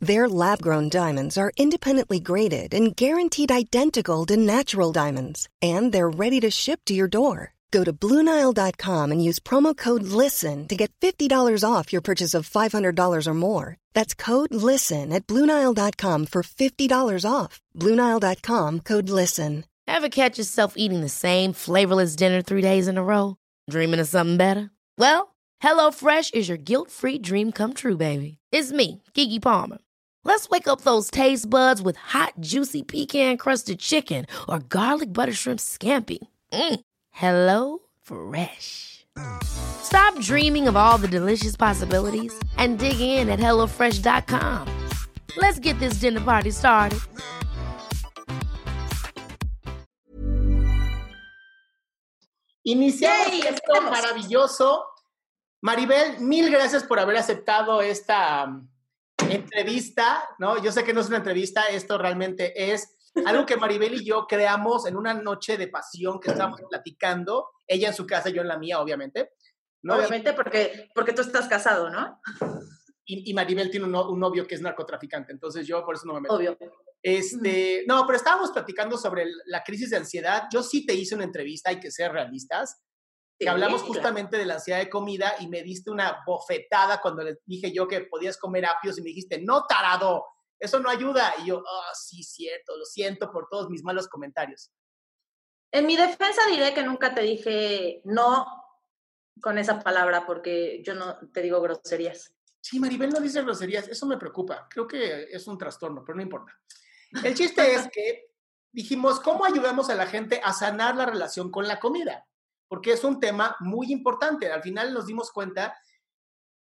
Their lab grown diamonds are independently graded and guaranteed identical to natural diamonds, and they're ready to ship to your door. Go to BlueNile.com and use promo code LISTEN to get $50 off your purchase of $500 or more. That's code LISTEN at BlueNile.com for $50 off. BlueNile.com code LISTEN. Ever catch yourself eating the same flavorless dinner three days in a row? Dreaming of something better? Well, HelloFresh is your guilt free dream come true, baby. It's me, Kiki Palmer. Let's wake up those taste buds with hot, juicy pecan crusted chicken or garlic butter shrimp scampi. Mm. Hello Fresh. Stop dreaming of all the delicious possibilities and dig in at HelloFresh.com. Let's get this dinner party started. Iniciamos Yay, esto maravilloso. Maribel, mil gracias por haber aceptado esta um, entrevista, ¿no? Yo sé que no es una entrevista, esto realmente es algo que Maribel y yo creamos en una noche de pasión que estábamos platicando, ella en su casa, yo en la mía, obviamente, ¿no? Obviamente porque, porque tú estás casado, ¿no? Y, y Maribel tiene un, un novio que es narcotraficante, entonces yo por eso no me meto. Obvio. Este, no, pero estábamos platicando sobre la crisis de ansiedad. Yo sí te hice una entrevista, hay que ser realistas. Que Sí, hablamos claro. justamente de la ansiedad de comida y me diste una bofetada cuando le dije yo que podías comer apios y me dijiste, no, tarado, eso no ayuda. Y yo, ah, sí, cierto, lo siento por todos mis malos comentarios. En mi defensa diré que nunca te dije no con esa palabra porque yo no te digo groserías. Sí, Maribel no dice groserías, eso me preocupa. Creo que es un trastorno, pero no importa. El chiste es que dijimos, ¿cómo ayudamos a la gente a sanar la relación con la comida? Porque es un tema muy importante. Al final nos dimos cuenta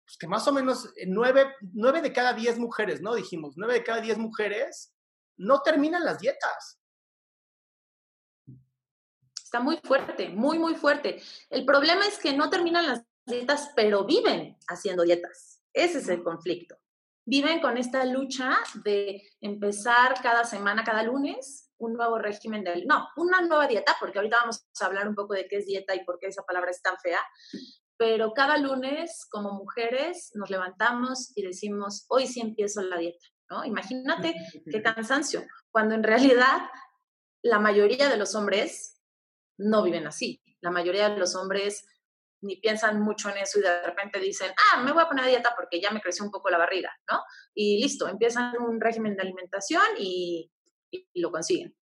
pues, que más o menos eh, nueve, nueve de cada diez mujeres, ¿no? Dijimos, nueve de cada diez mujeres no terminan las dietas. Está muy fuerte, muy, muy fuerte. El problema es que no terminan las dietas, pero viven haciendo dietas. Ese es el conflicto. Viven con esta lucha de empezar cada semana, cada lunes, un nuevo régimen de... No, una nueva dieta, porque ahorita vamos a hablar un poco de qué es dieta y por qué esa palabra es tan fea. Pero cada lunes, como mujeres, nos levantamos y decimos, hoy sí empiezo la dieta, ¿no? Imagínate qué cansancio, cuando en realidad la mayoría de los hombres no viven así. La mayoría de los hombres ni piensan mucho en eso y de repente dicen, ah, me voy a poner a dieta porque ya me creció un poco la barriga, ¿no? Y listo, empiezan un régimen de alimentación y, y- lo consiguen,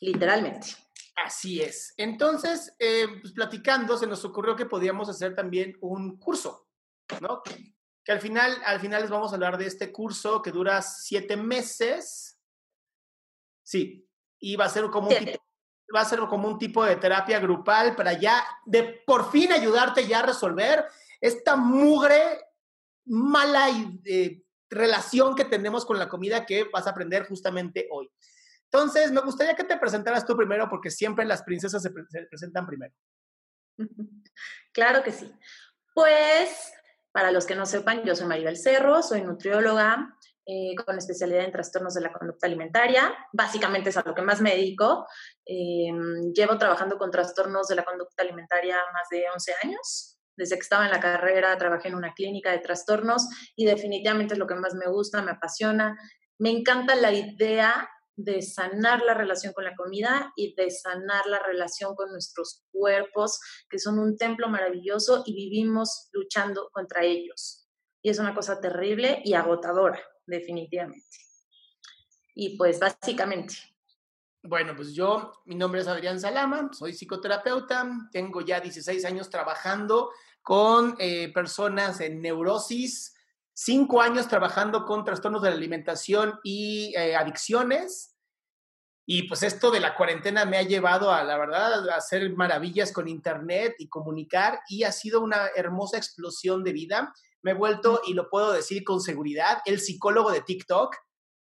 literalmente. Así es. Entonces, eh, pues, platicando, se nos ocurrió que podíamos hacer también un curso, ¿no? Que, al, final, al final les vamos a hablar de este curso que dura siete meses. Sí, y va a ser como un tipo, va a ser como un tipo de terapia grupal para ya, de por fin ayudarte ya a resolver esta mugre, mala y, eh, relación que tenemos con la comida que vas a aprender justamente hoy. Entonces, me gustaría que te presentaras tú primero, porque siempre las princesas se, pre- se presentan primero. Claro que sí. Pues, para los que no sepan, yo soy Maribel Cerro, soy nutrióloga eh, con especialidad en trastornos de la conducta alimentaria. Básicamente es a lo que más me dedico. Eh, llevo trabajando con trastornos de la conducta alimentaria más de 11 años. Desde que estaba en la carrera trabajé en una clínica de trastornos y definitivamente es lo que más me gusta, me apasiona. Me encanta la idea de sanar la relación con la comida y de sanar la relación con nuestros cuerpos, que son un templo maravilloso y vivimos luchando contra ellos. Y es una cosa terrible y agotadora, definitivamente. Y pues básicamente, Bueno, pues yo, mi nombre es Adrián Salama, soy psicoterapeuta, tengo ya 16 años trabajando con eh, personas en neurosis, cinco años trabajando con trastornos de la alimentación y eh, adicciones. Y pues esto de la cuarentena me ha llevado a, la verdad, a hacer maravillas con internet y comunicar y ha sido una hermosa explosión de vida. Me he vuelto, y lo puedo decir con seguridad, el psicólogo de TikTok.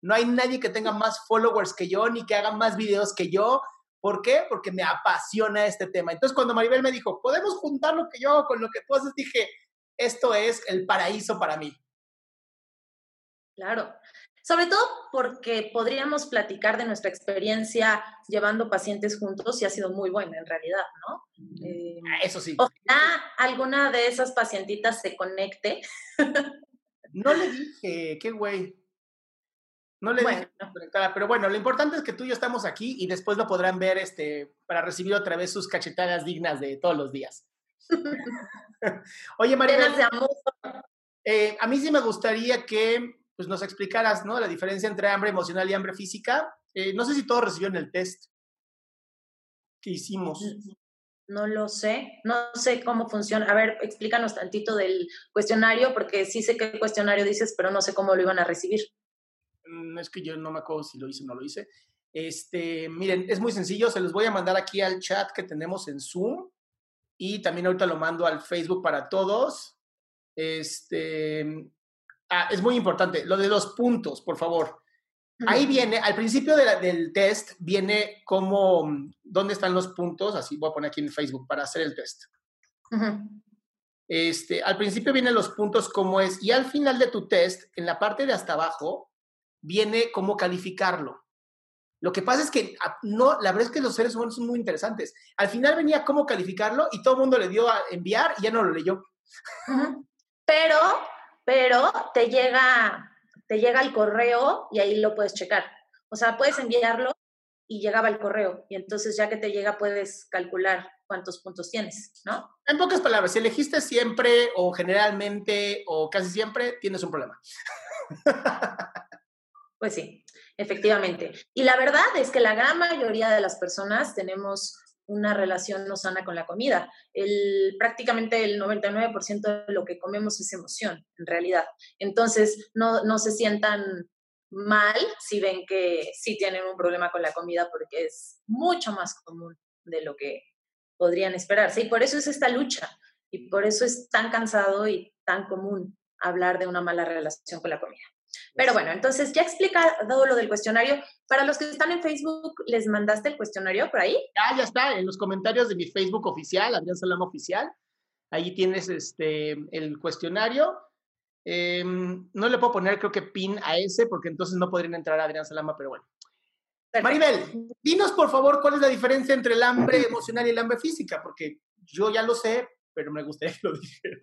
No hay nadie que tenga más followers que yo ni que haga más videos que yo, ¿Por qué? Porque me apasiona este tema. Entonces, cuando Maribel me dijo, podemos juntar lo que yo hago con lo que tú haces, dije, esto es el paraíso para mí. Claro. Sobre todo porque podríamos platicar de nuestra experiencia llevando pacientes juntos y ha sido muy buena en realidad, ¿no? Eh, Eso sí. Ojalá alguna de esas pacientitas se conecte. no le dije, qué güey. No le dije conectada, pero bueno, lo importante es que tú y yo estamos aquí y después lo podrán ver este, para recibir otra vez sus cachetadas dignas de todos los días. Oye, María. Eh, a mí sí me gustaría que pues nos explicaras, ¿no? La diferencia entre hambre emocional y hambre física. Eh, no sé si todos recibieron el test que hicimos. No lo sé, no sé cómo funciona. A ver, explícanos tantito del cuestionario, porque sí sé qué cuestionario dices, pero no sé cómo lo iban a recibir. Mm, es que yo no me acuerdo si lo hice o no lo hice. Este, miren, es muy sencillo, se los voy a mandar aquí al chat que tenemos en Zoom y también ahorita lo mando al Facebook para todos. Este, Ah, es muy importante, lo de los puntos, por favor. Ahí viene, al principio del test, viene como, dónde están los puntos, así voy a poner aquí en Facebook para hacer el test. este, al principio vienen los puntos como es, y al final de tu test, en la parte de hasta abajo, viene cómo calificarlo. Lo que pasa es que ah, no, la verdad es que los seres humanos son muy interesantes. Al final venía cómo calificarlo y todo el mundo le dio a enviar y ya no lo leyó. Pero pero te llega, te llega el correo y ahí lo puedes checar. O sea, puedes enviarlo y llegaba el correo. Y entonces ya que te llega puedes calcular cuántos puntos tienes, ¿no? En pocas palabras, si elegiste siempre o generalmente o casi siempre, tienes un problema. Pues sí, efectivamente. Y la verdad es que la gran mayoría de las personas tenemos una relación no sana con la comida. El, prácticamente el 99% de lo que comemos es emoción, en realidad. Entonces, no, no se sientan mal si ven que sí tienen un problema con la comida porque es mucho más común de lo que podrían esperarse. Y por eso es esta lucha y por eso es tan cansado y tan común hablar de una mala relación con la comida. Pero bueno, entonces ya explicado lo del cuestionario. Para los que están en Facebook, ¿les mandaste el cuestionario por ahí? Ya, ya está, en los comentarios de mi Facebook oficial, Adrián Salama Oficial. Ahí tienes este, el cuestionario. Em, no le puedo poner, creo que pin a ese, porque entonces no podrían entrar a Adrián Salama, pero bueno. Maribel, dinos por favor cuál es la diferencia entre el hambre emocional y el hambre física, porque yo ya lo sé, pero me gustaría que lo dijeras.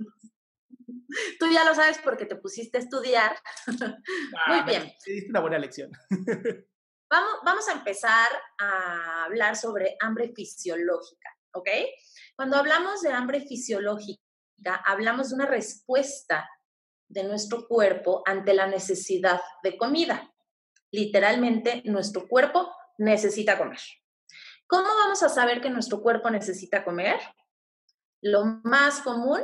Tú ya lo sabes porque te pusiste a estudiar. Muy ah, bien. Te diste una buena lección. Vamos, vamos a empezar a hablar sobre hambre fisiológica, ¿ok? Cuando hablamos de hambre fisiológica, hablamos de una respuesta de nuestro cuerpo ante la necesidad de comida. Literalmente, nuestro cuerpo necesita comer. ¿Cómo vamos a saber que nuestro cuerpo necesita comer? Lo más común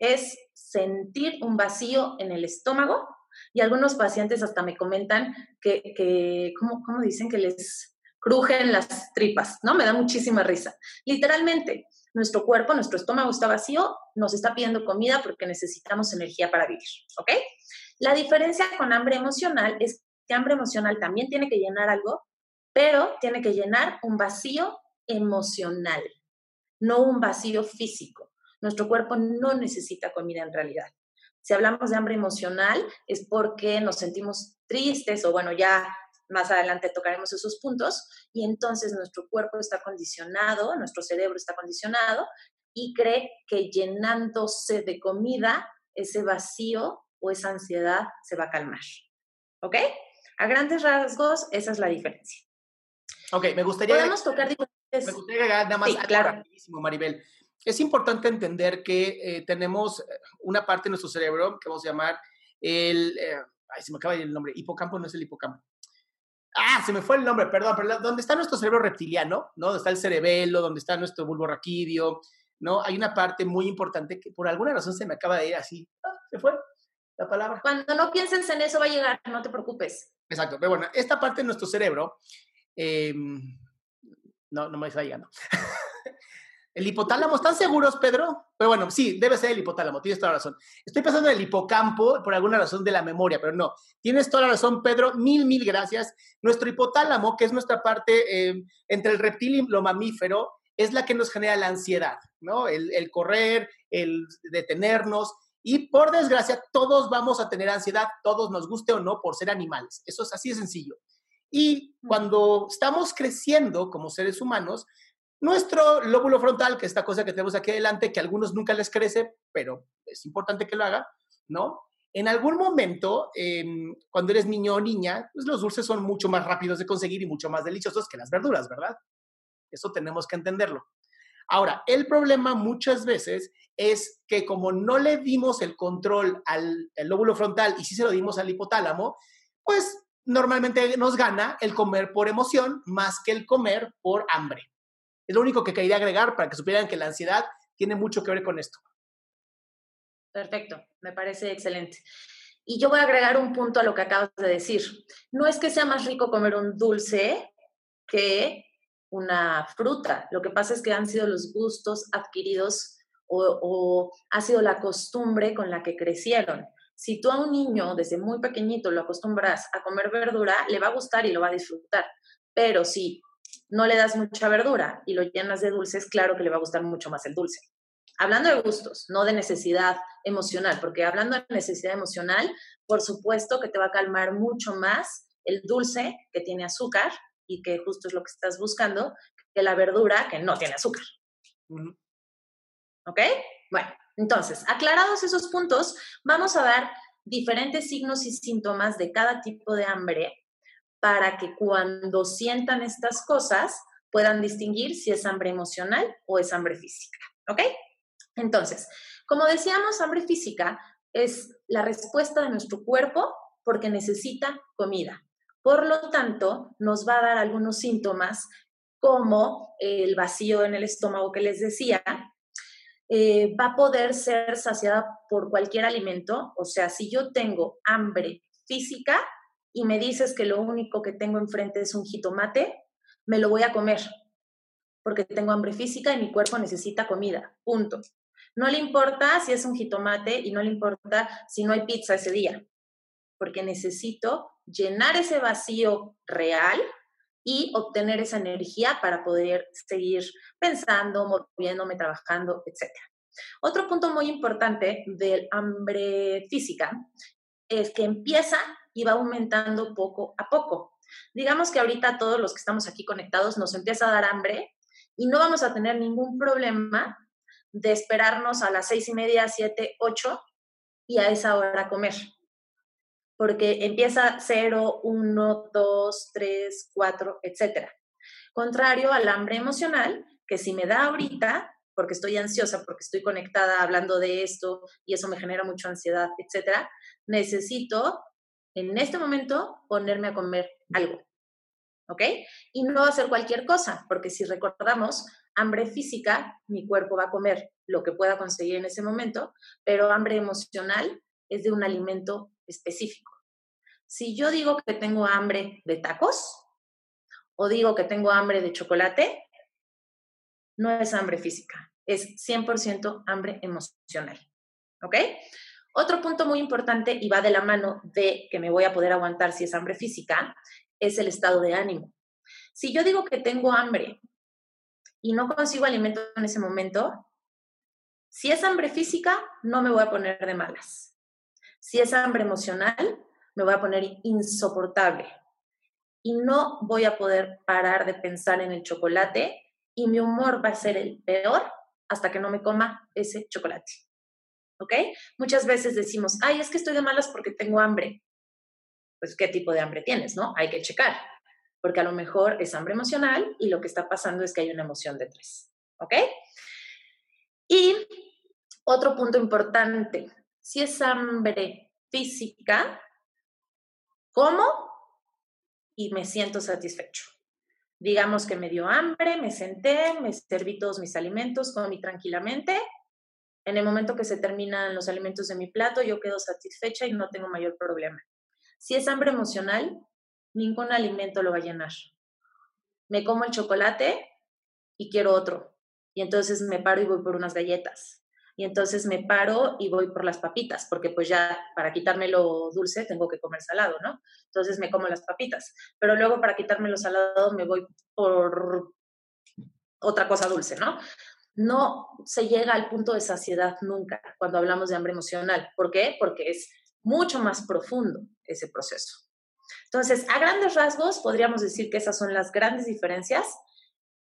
es sentir un vacío en el estómago y algunos pacientes hasta me comentan que, que ¿cómo, ¿cómo, dicen? Que les crujen las tripas, ¿no? Me da muchísima risa. Literalmente, nuestro cuerpo, nuestro estómago está vacío, nos está pidiendo comida porque necesitamos energía para vivir, ¿ok? La diferencia con hambre emocional es que hambre emocional también tiene que llenar algo, pero tiene que llenar un vacío emocional, no un vacío físico. Nuestro cuerpo no necesita comida en realidad. Si hablamos de hambre emocional es porque nos sentimos tristes o bueno, ya más adelante tocaremos esos puntos y entonces nuestro cuerpo está condicionado, nuestro cerebro está condicionado y cree que llenándose de comida, ese vacío o esa ansiedad se va a calmar. ¿Ok? A grandes rasgos, esa es la diferencia. Ok, me gustaría... Podemos tocar diferentes... Me gustaría nada más claro. rapidísimo, Maribel es importante entender que eh, tenemos una parte de nuestro cerebro que vamos a llamar el, eh, ay, se me acaba de ir el nombre, hipocampo no es el hipocampo. Ah, se me fue el nombre, perdón, pero ¿dónde está nuestro cerebro reptiliano? ¿No? Donde está el cerebelo, donde está nuestro bulbo raquídeo, ¿no? Hay una parte muy importante que por alguna razón se me acaba de ir así. Ah, se fue la palabra. Cuando no pienses en eso va a llegar, no te preocupes. Exacto, pero bueno, esta parte de nuestro cerebro, em, no, no me está llegando. El hipotálamo, ¿están seguros, Pedro? Pero bueno, sí, debe ser el hipotálamo, tienes toda la razón. Estoy pensando en el hipocampo por alguna razón de la memoria, pero no. Tienes toda la razón, Pedro. Mil, mil gracias. Nuestro hipotálamo, que es nuestra parte eh, entre el reptil y lo mamífero, es la que nos genera la ansiedad, ¿no? El, el correr, el detenernos. Y por desgracia, todos vamos a tener ansiedad, todos nos guste o no, por ser animales. Eso es así de sencillo. Y cuando estamos creciendo como seres humanos, nuestro lóbulo frontal, que es esta cosa que tenemos aquí adelante, que a algunos nunca les crece, pero es importante que lo haga, ¿no? En algún momento, em, cuando eres niño o niña, pues los dulces son mucho más rápidos de conseguir y mucho más deliciosos que las verduras, ¿verdad? Eso tenemos que entenderlo. Ahora, el problema muchas veces es que como no le dimos el control al, al lóbulo frontal y sí se lo dimos al hipotálamo, pues normalmente nos gana el comer por emoción más que el comer por hambre. Es lo único que quería agregar para que supieran que la ansiedad tiene mucho que ver con esto. Perfecto, me parece excelente. Y yo voy a agregar un punto a lo que acabas de decir. No es que sea más rico comer un dulce que una fruta. Lo que pasa es que han sido los gustos adquiridos o, ha sido la costumbre con la que crecieron. Si tú a un niño desde muy pequeñito lo acostumbras a comer verdura, le va a gustar y lo va a disfrutar. Pero si no le das mucha verdura y lo llenas de dulces, claro que le va a gustar mucho más el dulce. Hablando de gustos, no de necesidad emocional, porque hablando de necesidad emocional, por supuesto que te va a calmar mucho más el dulce que tiene azúcar y que justo es lo que estás buscando, que la verdura que no tiene azúcar. ¿Ok? Bueno, entonces, aclarados esos puntos, vamos a dar diferentes signos y síntomas de cada tipo de hambre para que cuando sientan estas cosas puedan distinguir si es hambre emocional o es hambre física. ¿Ok? Entonces, como decíamos, hambre física es la respuesta de nuestro cuerpo porque necesita comida. Por lo tanto, nos va a dar algunos síntomas como el vacío en el estómago que les decía, eh, va a poder ser saciada por cualquier alimento. O sea, si yo tengo hambre física, y me dices que lo único que tengo enfrente es un jitomate, me lo voy a comer, porque tengo hambre física y mi cuerpo necesita comida, punto. No le importa si es un jitomate y no le importa si no hay pizza ese día, porque necesito llenar ese vacío real y obtener esa energía para poder seguir pensando, moviéndome, trabajando, etc. Otro punto muy importante del hambre física es que empieza y va aumentando poco a poco. Digamos que ahorita todos los que estamos aquí conectados nos empieza a dar hambre y no vamos a tener ningún problema de esperarnos a las seis y media, siete, ocho y a esa hora comer. Porque empieza cero, uno, dos, tres, cuatro, etcétera. Contrario al hambre emocional, que si me da ahorita, porque estoy ansiosa, porque estoy conectada hablando de esto y eso me genera mucha ansiedad, etcétera, necesito en este momento ponerme a comer algo. ¿Ok? Y no hacer cualquier cosa, porque si recordamos, hambre física, mi cuerpo va a comer lo que pueda conseguir en ese momento, pero hambre emocional es de un alimento específico. Si yo digo que tengo hambre de tacos o digo que tengo hambre de chocolate, no es hambre física, es 100% hambre emocional. ¿Ok? Otro punto muy importante y va de la mano de que me voy a poder aguantar si es hambre física, es el estado de ánimo. Si yo digo que tengo hambre y no consigo alimento en ese momento, si es hambre física, no me voy a poner de malas. Si es hambre emocional, me voy a poner insoportable y no voy a poder parar de pensar en el chocolate y mi humor va a ser el peor hasta que no me coma ese chocolate. ¿Ok? Muchas veces decimos, ay, es que estoy de malas porque tengo hambre. Pues, ¿qué tipo de hambre tienes, no? Hay que checar, porque a lo mejor es hambre emocional y lo que está pasando es que hay una emoción detrás, ¿ok? Y otro punto importante, si es hambre física, como y me siento satisfecho. Digamos que me dio hambre, me senté, me serví todos mis alimentos, comí tranquilamente en el momento que se terminan los alimentos de mi plato, yo quedo satisfecha y no tengo mayor problema. Si es hambre emocional, ningún alimento lo va a llenar. Me como el chocolate y quiero otro. Y entonces me paro y voy por unas galletas. Y entonces me paro y voy por las papitas, porque pues ya para quitarme lo dulce tengo que comer salado, ¿no? Entonces me como las papitas. Pero luego para quitarme lo salado me voy por otra cosa dulce, ¿no? No se llega al punto de saciedad nunca cuando hablamos de hambre emocional. ¿Por qué? Porque es mucho más profundo ese proceso. Entonces, a grandes rasgos, podríamos decir que esas son las grandes diferencias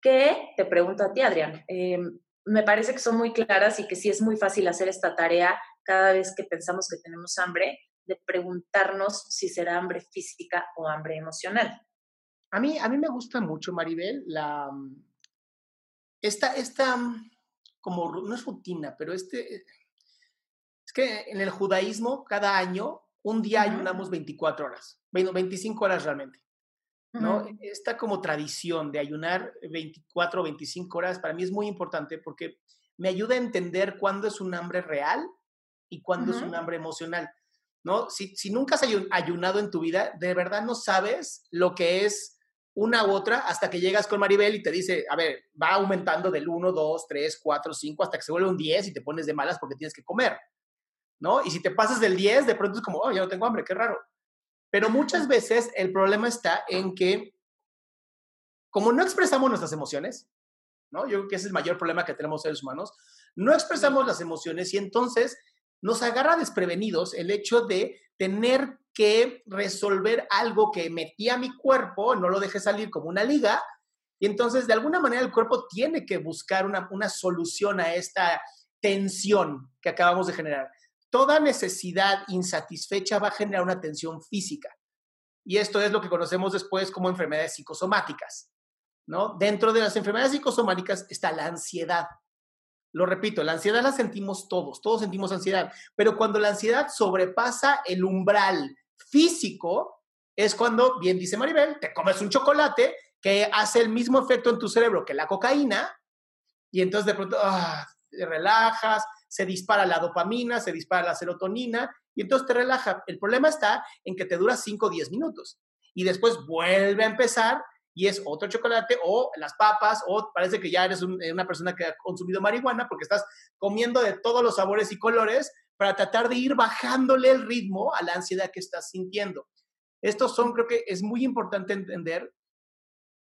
que te pregunto a ti, Adrián. Em, me parece que son muy claras y que sí es muy fácil hacer esta tarea cada vez que pensamos que tenemos hambre, de preguntarnos si será hambre física o hambre emocional. A mí, a mí me gusta mucho, Maribel, la, esta, esta, como, no es rutina, pero este, es que en el judaísmo cada año, un día ayunamos 24 horas, 25 horas realmente. ¿no? Esta como tradición de ayunar 24 o 25 horas para mí es muy importante porque me ayuda a entender cuándo es un hambre real y cuándo es un hambre emocional. ¿no? Si, si nunca has ayunado en tu vida, de verdad no sabes lo que es una u otra hasta que llegas con Maribel y te dice, a ver, va aumentando del 1, 2, 3, 4, 5 hasta que se vuelve un 10 y te pones de malas porque tienes que comer, ¿no? Y si te pasas del 10, de pronto es como, oh, ya no tengo hambre, qué raro. Pero muchas veces el problema está en que, como no expresamos nuestras emociones, ¿no? Yo creo que ese es el mayor problema que tenemos seres humanos, no expresamos las emociones y entonces nos agarra desprevenidos el hecho de tener que resolver algo que metí a mi cuerpo, no lo dejé salir como una liga, y entonces de alguna manera el cuerpo tiene que buscar una, una solución a esta tensión que acabamos de generar toda necesidad insatisfecha va a generar una tensión física. Y esto es lo que conocemos después como enfermedades psicosomáticas. ¿no? Dentro de las enfermedades psicosomáticas está la ansiedad. Lo repito, la ansiedad la sentimos todos, todos sentimos ansiedad, pero cuando la ansiedad sobrepasa el umbral físico, es cuando, bien dice Maribel, te comes un chocolate que hace el mismo efecto en tu cerebro que la cocaína, y entonces de pronto ah, te relajas, se dispara la dopamina, se dispara la serotonina y entonces te relaja. El problema está en que te dura 5 o 10 minutos y después vuelve a empezar y es otro chocolate o las papas o parece que ya eres eh, una persona que ha consumido marihuana porque estás comiendo de todos los sabores y colores para tratar de ir bajándole el ritmo a la ansiedad que estás sintiendo. Estos son, creo que es muy importante entender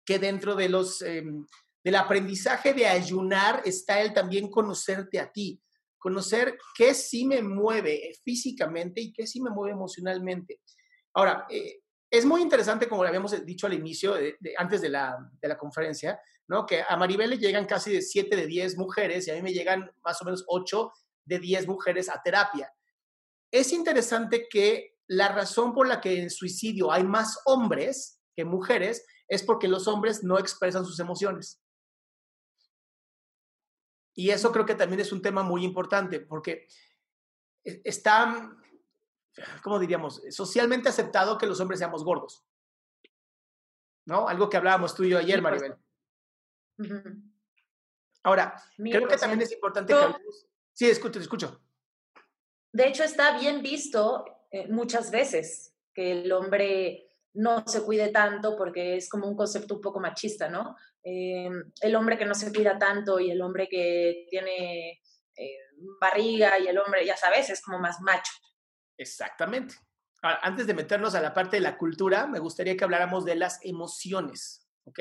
que dentro de los, em, del aprendizaje de ayunar está el también conocerte a ti conocer qué sí me mueve físicamente y qué sí me mueve emocionalmente. Ahora, eh, es muy interesante, como le habíamos dicho al inicio, antes de la, de la, conferencia, ¿no? que a Maribel le llegan casi de 7 de 10 mujeres y a mí me llegan más o menos 8 de 10 mujeres a terapia. Es interesante que la razón por la que en suicidio hay más hombres que mujeres es porque los hombres no expresan sus emociones. Y eso creo que también es un tema muy importante porque e, está, ¿cómo diríamos? Socialmente aceptado que los hombres seamos gordos. ¿No? Algo que hablábamos tú y yo ayer, Maribel. Ahora, creo que también es importante que... Sí, escucho, escucho. De hecho, está bien visto eh, muchas veces que el hombre no se cuide tanto porque es como un concepto un poco machista, ¿no? Eh, el hombre que no se cuida tanto y el hombre que tiene eh, barriga y el hombre, ya sabes, es como más macho. Exactamente. antes de meternos a la parte de la cultura, me gustaría que habláramos de las emociones, ¿ok?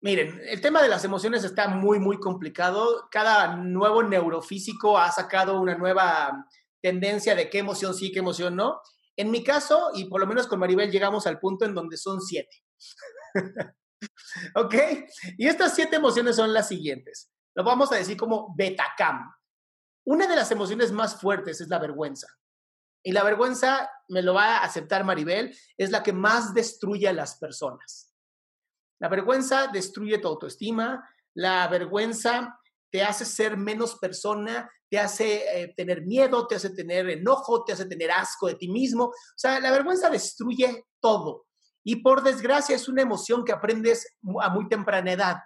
Miren, el tema de las emociones está muy, muy complicado. Cada nuevo neurofísico ha sacado una nueva tendencia de qué emoción sí, qué emoción no. En mi caso, y por lo menos con Maribel, llegamos al punto en donde son siete. ¿Ok? Y estas siete emociones son las siguientes. Lo vamos a decir como betacam. Una de las emociones más fuertes es la vergüenza. Y la vergüenza, me lo va a aceptar Maribel, es la que más destruye a las personas. La vergüenza destruye tu autoestima, la vergüenza te hace ser menos persona, te hace eh, tener miedo, te hace tener enojo, te hace tener asco de ti mismo. O sea, la vergüenza destruye todo. Y por desgracia es una emoción que aprendes a muy temprana edad,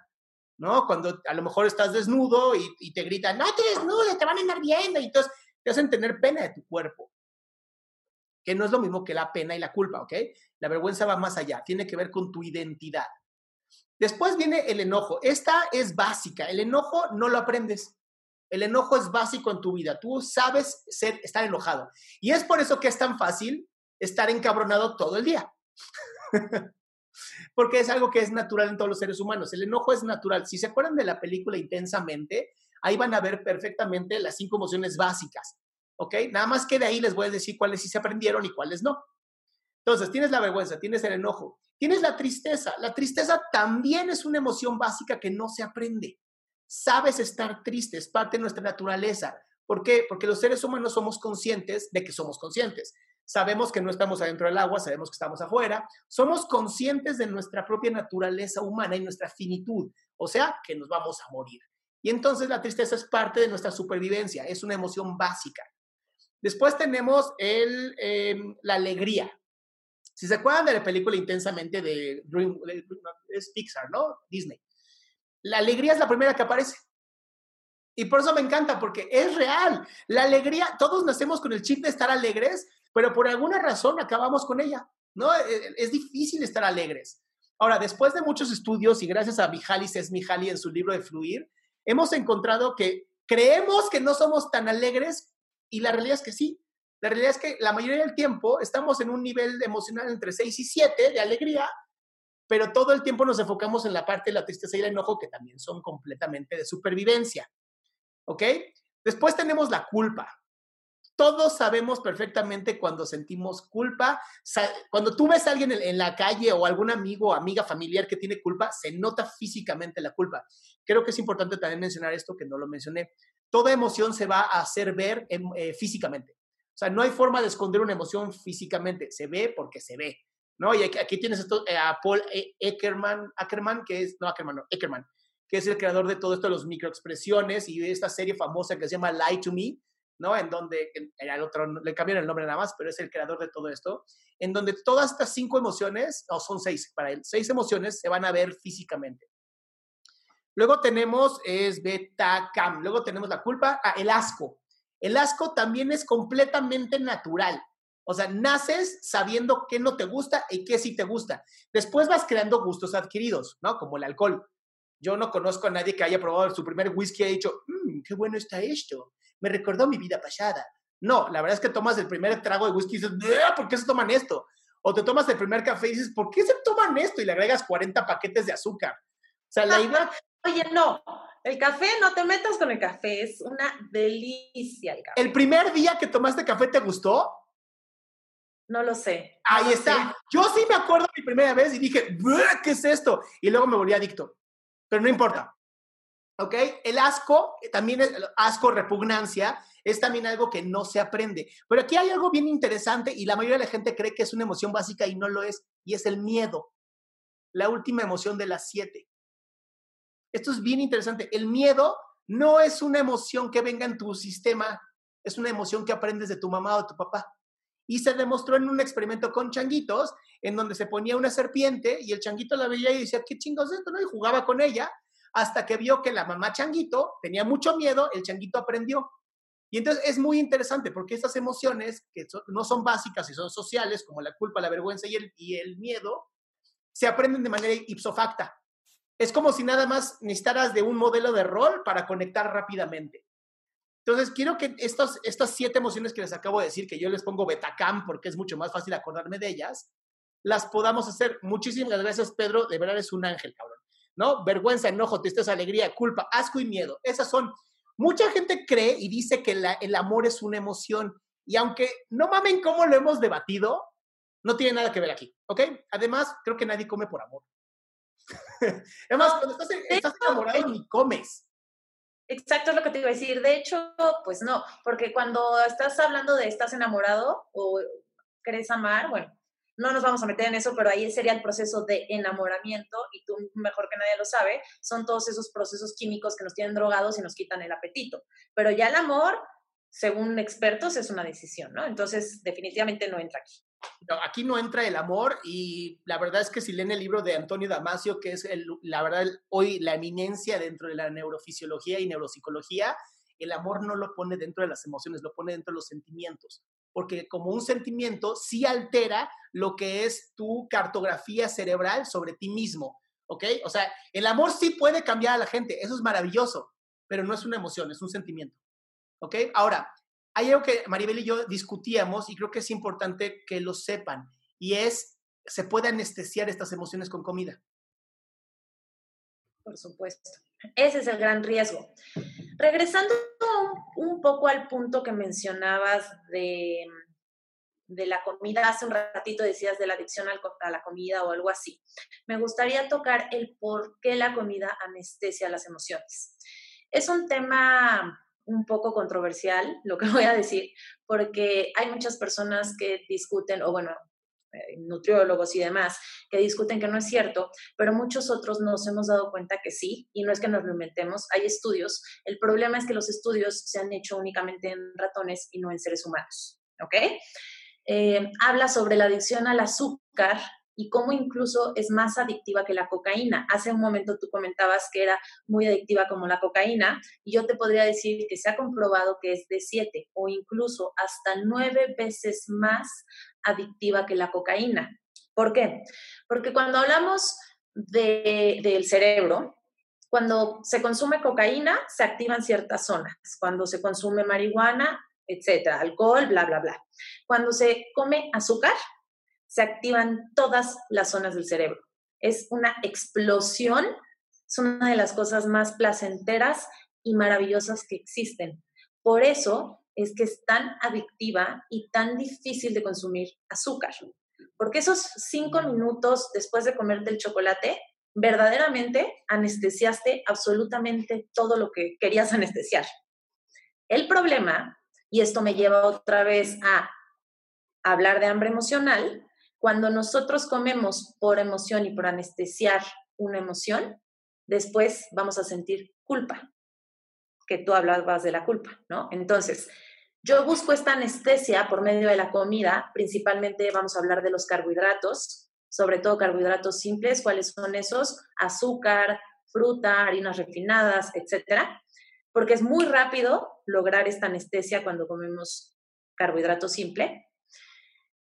¿no? Cuando a lo mejor estás desnudo y, te gritan, no te desnudes, te van a andar viendo, y entonces te hacen tener pena de tu cuerpo, que no es lo mismo que la pena y la culpa, ¿ok? La vergüenza va más allá, tiene que ver con tu identidad. Después viene el enojo. Esta es básica. El enojo no lo aprendes. El enojo es básico en tu vida. Tú sabes ser, estar enojado. Y es por eso que es tan fácil estar encabronado todo el día. Porque es algo que es natural en todos los seres humanos. El enojo es natural. Si se acuerdan de la película Intensamente, ahí van a ver perfectamente las cinco emociones básicas. ¿Ok? Nada más que de ahí les voy a decir cuáles sí se aprendieron y cuáles no. Entonces, tienes la vergüenza, tienes el enojo, tienes la tristeza. La tristeza también es una emoción básica que no se aprende. Sabes estar triste, es parte de nuestra naturaleza. ¿Por qué? Porque los seres humanos somos conscientes de que somos conscientes. Sabemos que no estamos adentro del agua, sabemos que estamos afuera. Somos conscientes de nuestra propia naturaleza humana y nuestra finitud, o sea, que nos vamos a morir. Y entonces la tristeza es parte de nuestra supervivencia, es una emoción básica. Después tenemos el, em, la alegría. Si se acuerdan de la película intensamente de, Dream, es Pixar, ¿no? Disney. La alegría es la primera que aparece. Y por eso me encanta, porque es real. La alegría, todos nacemos con el chip de estar alegres, pero por alguna razón acabamos con ella, ¿no? E, e, es difícil estar alegres. Ahora, después de muchos estudios y gracias a Mihaly Csikszentmihalyi en su libro de Fluir, hemos encontrado que creemos que no somos tan alegres y la realidad es que sí. La realidad es que la mayoría del tiempo estamos en un nivel emocional entre 6 y 7 de alegría, pero todo el tiempo nos enfocamos en la parte de la tristeza y el enojo, que también son completamente de supervivencia. ¿Ok? Después tenemos la culpa. Todos sabemos perfectamente cuando sentimos culpa. Cuando tú ves a alguien en la calle o algún amigo o amiga familiar que tiene culpa, se nota físicamente la culpa. Creo que es importante también mencionar esto que no lo mencioné. Toda emoción se va a hacer ver eh, físicamente. O sea, no hay forma de esconder una emoción físicamente, se ve porque se ve, ¿no? Y aquí, tienes esto, eh, a Paul e, Eckerman, Ackerman, que es, no Ackerman, no, Eckerman, que es el creador de todo esto de los microexpresiones y de esta serie famosa que se llama Lie to Me, ¿no? En donde, el otro, le cambiaron el nombre nada más, pero es el creador de todo esto, en donde todas estas cinco emociones, o son seis para él, seis emociones se van a ver físicamente. Luego tenemos, es beta cam, luego tenemos la culpa, ah, el asco. El asco también es completamente natural. O sea, naces sabiendo qué no te gusta y qué sí te gusta. Después vas creando gustos adquiridos, ¿no? Como el alcohol. Yo no conozco a nadie que haya probado su primer whisky y haya dicho, mmm, qué bueno está esto. Me recordó mi vida pasada. No, la verdad es que tomas el primer trago de whisky y dices, ¿por qué se toman esto? O te tomas el primer café y dices, ¿por qué se toman esto? Y le agregas 40 paquetes de azúcar. O sea, la idea... Oye, no, el café, no te metas con el café, es una delicia el café. ¿El primer día que tomaste café te gustó? No lo sé. Ahí está. Yo sí me acuerdo mi primera vez y dije, ¿qué es esto? Y luego me volví adicto. Pero no importa. ¿Ok? El asco, también es asco, repugnancia, es también algo que no se aprende. Pero aquí hay algo bien interesante y la mayoría de la gente cree que es una emoción básica y no lo es, y es el miedo. La última emoción de las siete. Esto es bien interesante. El miedo no es una emoción que venga en tu sistema, es una emoción que aprendes de tu mamá o de tu papá. Y se demostró en un experimento con changuitos, en donde se ponía una serpiente y el changuito la veía y decía, ¿qué chingos es esto? ¿no? Y jugaba con ella hasta que vio que la mamá changuito tenía mucho miedo, el changuito aprendió. Y entonces es muy interesante porque estas emociones, que no son básicas y son sociales, como la culpa, la vergüenza y el, miedo, se aprenden de manera ipso facto es como si nada más necesitaras de un modelo de rol para conectar rápidamente. Entonces, quiero que estos, estas siete emociones que les acabo de decir, que yo les pongo Betacam porque es mucho más fácil acordarme de ellas, las podamos hacer. Muchísimas gracias, Pedro. De verdad es un ángel, cabrón. ¿No? Vergüenza, enojo, tristeza, alegría, culpa, asco y miedo. Esas son. Mucha gente cree y dice que el amor es una emoción. Y aunque no mamen cómo lo hemos debatido, no tiene nada que ver aquí. ¿Ok? Además, creo que nadie come por amor. Además, cuando estás, estás enamorado ni comes. Exacto es lo que te iba a decir. De hecho, pues no, porque cuando estás hablando de estás enamorado o querés amar, bueno, no nos vamos a meter en eso, pero ahí sería el proceso de enamoramiento y tú mejor que nadie lo sabe, son todos esos procesos químicos que nos tienen drogados y nos quitan el apetito. Pero ya el amor, según expertos, es una decisión, ¿no? Entonces, definitivamente no entra aquí. No, aquí no entra el amor y la verdad es que si leen el libro de Antonio Damasio, que es el, la verdad hoy la eminencia dentro de la neurofisiología y neuropsicología, el amor no lo pone dentro de las emociones, lo pone dentro de los sentimientos, porque como un sentimiento sí altera lo que es tu cartografía cerebral sobre ti mismo. ¿ok? O sea, el amor sí puede cambiar a la gente, eso es maravilloso, pero no es una emoción, es un sentimiento, ¿ok? Ahora, hay algo que Maribel y yo discutíamos y creo que es importante que lo sepan, y es, se puede anestesiar estas emociones con comida. Por supuesto. Ese es el gran riesgo. Regresando un poco al punto que mencionabas de, de la comida, hace un ratito decías de la adicción a la comida o algo así. Me gustaría tocar el por qué la comida anestesia las emociones. Es un tema un poco controversial, lo que voy a decir, porque hay muchas personas que discuten, o bueno, eh, nutriólogos y demás, que discuten que no es cierto, pero muchos otros nos hemos dado cuenta que sí, y no es que nos lo inventemos, hay estudios. El problema es que los estudios se han hecho únicamente en ratones y no en seres humanos, ¿ok? Eh, habla sobre la adicción al azúcar y cómo incluso es más adictiva que la cocaína. Hace un momento tú comentabas que era muy adictiva como la cocaína y yo te podría decir que se ha comprobado que es de siete o incluso hasta nueve veces más adictiva que la cocaína. ¿Por qué? Porque cuando hablamos del cerebro, cuando se consume cocaína, se activan ciertas zonas. Cuando se consume marihuana, etcétera, alcohol, bla, bla, bla. Cuando se come azúcar, se activan todas las zonas del cerebro. Es una explosión, es una de las cosas más placenteras y maravillosas que existen. Por eso es que es tan adictiva y tan difícil de consumir azúcar. Porque esos cinco minutos después de comerte el chocolate, verdaderamente anestesiaste absolutamente todo lo que querías anestesiar. El problema, y esto me lleva otra vez a hablar de hambre emocional, cuando nosotros comemos por emoción y por anestesiar una emoción, después vamos a sentir culpa, que tú hablabas de la culpa, ¿no? Entonces, yo busco esta anestesia por medio de la comida, principalmente vamos a hablar de los carbohidratos, sobre todo carbohidratos simples, cuáles son esos, azúcar, fruta, harinas refinadas, etcétera, porque es muy rápido lograr esta anestesia cuando comemos carbohidrato simple.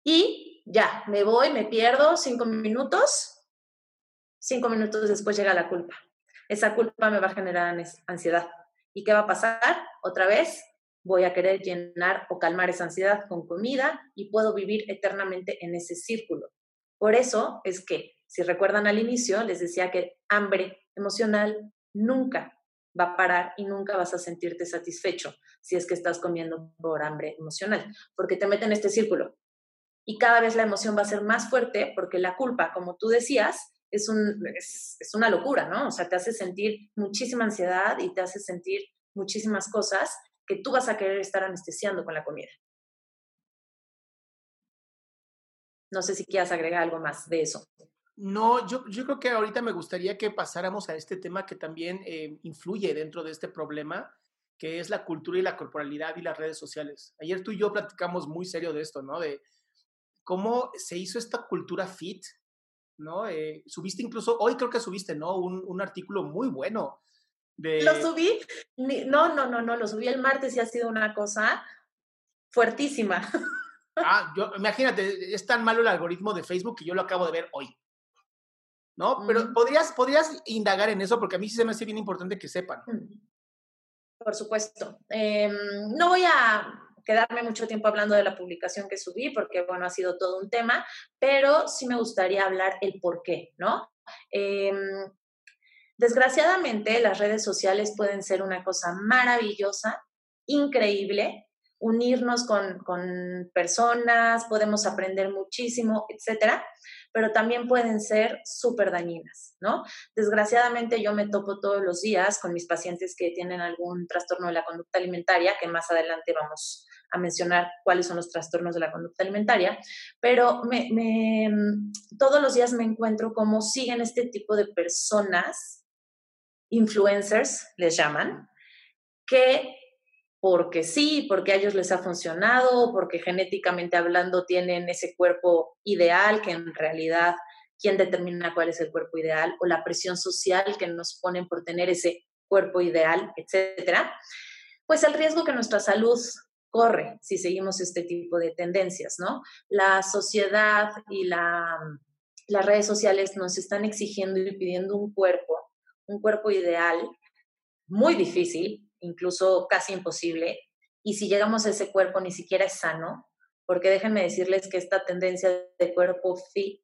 Y ya, me voy, me pierdo cinco minutos, cinco minutos después llega la culpa. Esa culpa me va a generar ansiedad. ¿Y qué va a pasar? Otra vez voy a querer llenar o calmar esa ansiedad con comida y puedo vivir eternamente en ese círculo. Por eso es que, si recuerdan al inicio, les decía que hambre emocional nunca va a parar y nunca vas a sentirte satisfecho si es que estás comiendo por hambre emocional, porque te mete en este círculo y cada vez la emoción va a ser más fuerte porque la culpa, como tú decías, es, un, es, una locura, ¿no? O sea, te hace sentir muchísima ansiedad y te hace sentir muchísimas cosas que tú vas a querer estar anestesiando con la comida. No sé si quieras agregar algo más de eso. No, yo, yo creo que ahorita me gustaría que pasáramos a este tema que también eh, influye dentro de este problema, que es la cultura y la corporalidad y las redes sociales. Ayer tú y yo platicamos muy serio de esto, ¿no? De cómo se hizo esta cultura fit, ¿no? Eh, subiste incluso, hoy creo que subiste, ¿no? Un, un artículo muy bueno. De... Lo subí, no, no, no, no, lo subí el martes y ha sido una cosa fuertísima. Ah, yo, imagínate, es tan malo el algoritmo de Facebook que yo lo acabo de ver hoy. ¿No? Pero podrías, podrías indagar en eso porque a mí sí se me hace bien importante que sepan. Mm. Por supuesto. Em, no voy a quedarme mucho tiempo hablando de la publicación que subí, porque, bueno, ha sido todo un tema, pero sí me gustaría hablar el por qué, ¿no? Em, desgraciadamente, las redes sociales pueden ser una cosa maravillosa, increíble, unirnos con, con personas, podemos aprender muchísimo, etcétera, pero también pueden ser súper dañinas, ¿no? Desgraciadamente yo me topo todos los días con mis pacientes que tienen algún trastorno de la conducta alimentaria, que más adelante vamos a mencionar cuáles son los trastornos de la conducta alimentaria, pero me, todos los días me encuentro cómo siguen este tipo de personas, influencers les llaman, que porque sí, porque a ellos les ha funcionado, porque genéticamente hablando tienen ese cuerpo ideal, que en realidad, ¿quién determina cuál es el cuerpo ideal? O la presión social que nos ponen por tener ese cuerpo ideal, etcétera. Pues el riesgo que nuestra salud corre si seguimos este tipo de tendencias, ¿no? La sociedad y la, las redes sociales nos están exigiendo y pidiendo un cuerpo, un cuerpo ideal, muy difícil, incluso casi imposible. Y si llegamos a ese cuerpo ni siquiera es sano, porque déjenme decirles que esta tendencia de cuerpo fit,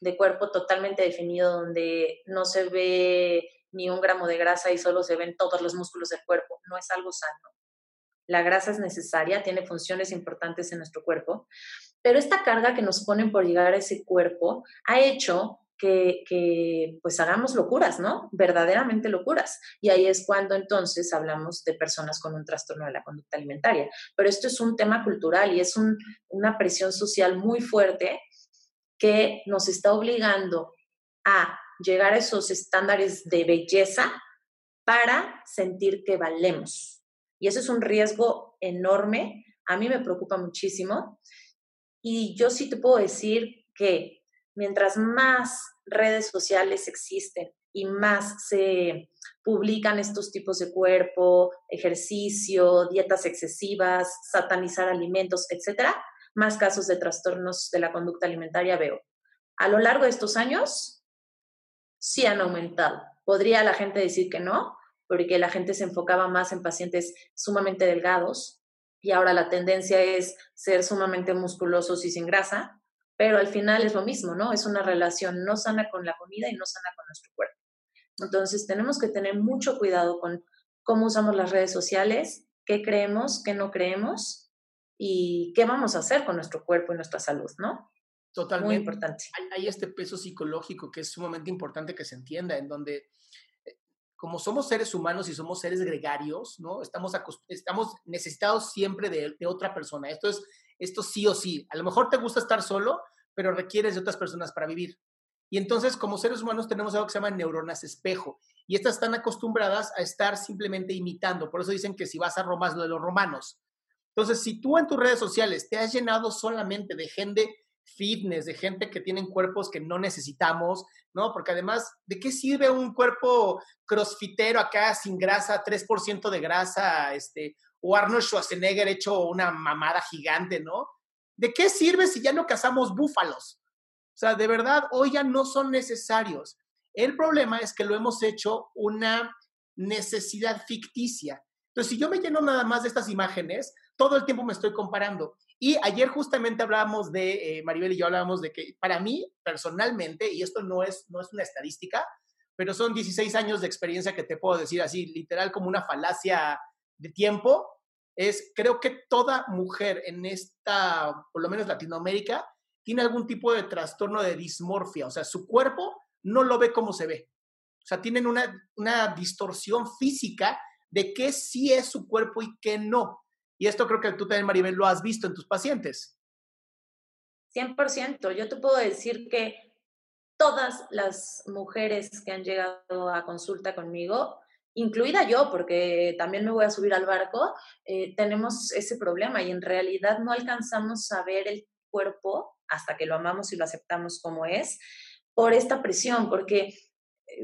de cuerpo totalmente definido, donde no se ve ni un gramo de grasa y solo se ven todos los músculos del cuerpo, no es algo sano. La grasa es necesaria, tiene funciones importantes en nuestro cuerpo, pero esta carga que nos ponen por llegar a ese cuerpo ha hecho que, pues hagamos locuras, ¿no? Verdaderamente locuras. Y ahí es cuando entonces hablamos de personas con un trastorno de la conducta alimentaria. Pero esto es un tema cultural y es un, una presión social muy fuerte que nos está obligando a llegar a esos estándares de belleza para sentir que valemos. Y eso es un riesgo enorme. A mí me preocupa muchísimo. Y yo sí te puedo decir que mientras más redes sociales existen y más se publican estos tipos de cuerpo, ejercicio, dietas excesivas, satanizar alimentos, etcétera, más casos de trastornos de la conducta alimentaria veo. A lo largo de estos años, sí han aumentado. Podría la gente decir que no, porque la gente se enfocaba más en pacientes sumamente delgados y ahora la tendencia es ser sumamente musculosos y sin grasa, pero al final es lo mismo, ¿no? Es una relación no sana con la comida y no sana con nuestro cuerpo. Entonces tenemos que tener mucho cuidado con cómo usamos las redes sociales, qué creemos, qué no creemos y qué vamos a hacer con nuestro cuerpo y nuestra salud, ¿no? Totalmente. Muy importante. Hay, este peso psicológico que es sumamente importante que se entienda, en donde como somos seres humanos y somos seres gregarios, ¿no? Estamos, estamos necesitados siempre de, otra persona. Esto es esto sí o sí. A lo mejor te gusta estar solo, pero requieres de otras personas para vivir. Y entonces, como seres humanos, tenemos algo que se llama neuronas espejo. Y estas están acostumbradas a estar simplemente imitando. Por eso dicen que si vas a Roma es lo de los romanos. Entonces, si tú en tus redes sociales te has llenado solamente de gente fitness, de gente que tienen cuerpos que no necesitamos, ¿no? Porque además, ¿de qué sirve un cuerpo crossfitero acá sin grasa, 3% de grasa, este, o Arnold Schwarzenegger hecho una mamada gigante, ¿no? ¿De qué sirve si ya no cazamos búfalos? O sea, de verdad, hoy ya no son necesarios. El problema es que lo hemos hecho una necesidad ficticia. Entonces, si yo me lleno nada más de estas imágenes, todo el tiempo me estoy comparando. Y ayer justamente hablábamos de, eh, Maribel y yo hablábamos de que para mí, personalmente, y esto no es, no es una estadística, pero son 16 años de experiencia que te puedo decir así, literal como una falacia de tiempo, es creo que toda mujer en esta, por lo menos Latinoamérica, tiene algún tipo de trastorno de dismorfia, o sea, su cuerpo no lo ve como se ve. O sea, tienen una, una distorsión física de qué sí es su cuerpo y qué no. Y esto creo que tú también, Maribel, lo has visto en tus pacientes. 100%. Yo te puedo decir que todas las mujeres que han llegado a consulta conmigo incluida yo, porque también me voy a subir al barco, eh, tenemos ese problema y en realidad no alcanzamos a ver el cuerpo hasta que lo amamos y lo aceptamos como es, por esta presión, porque eh,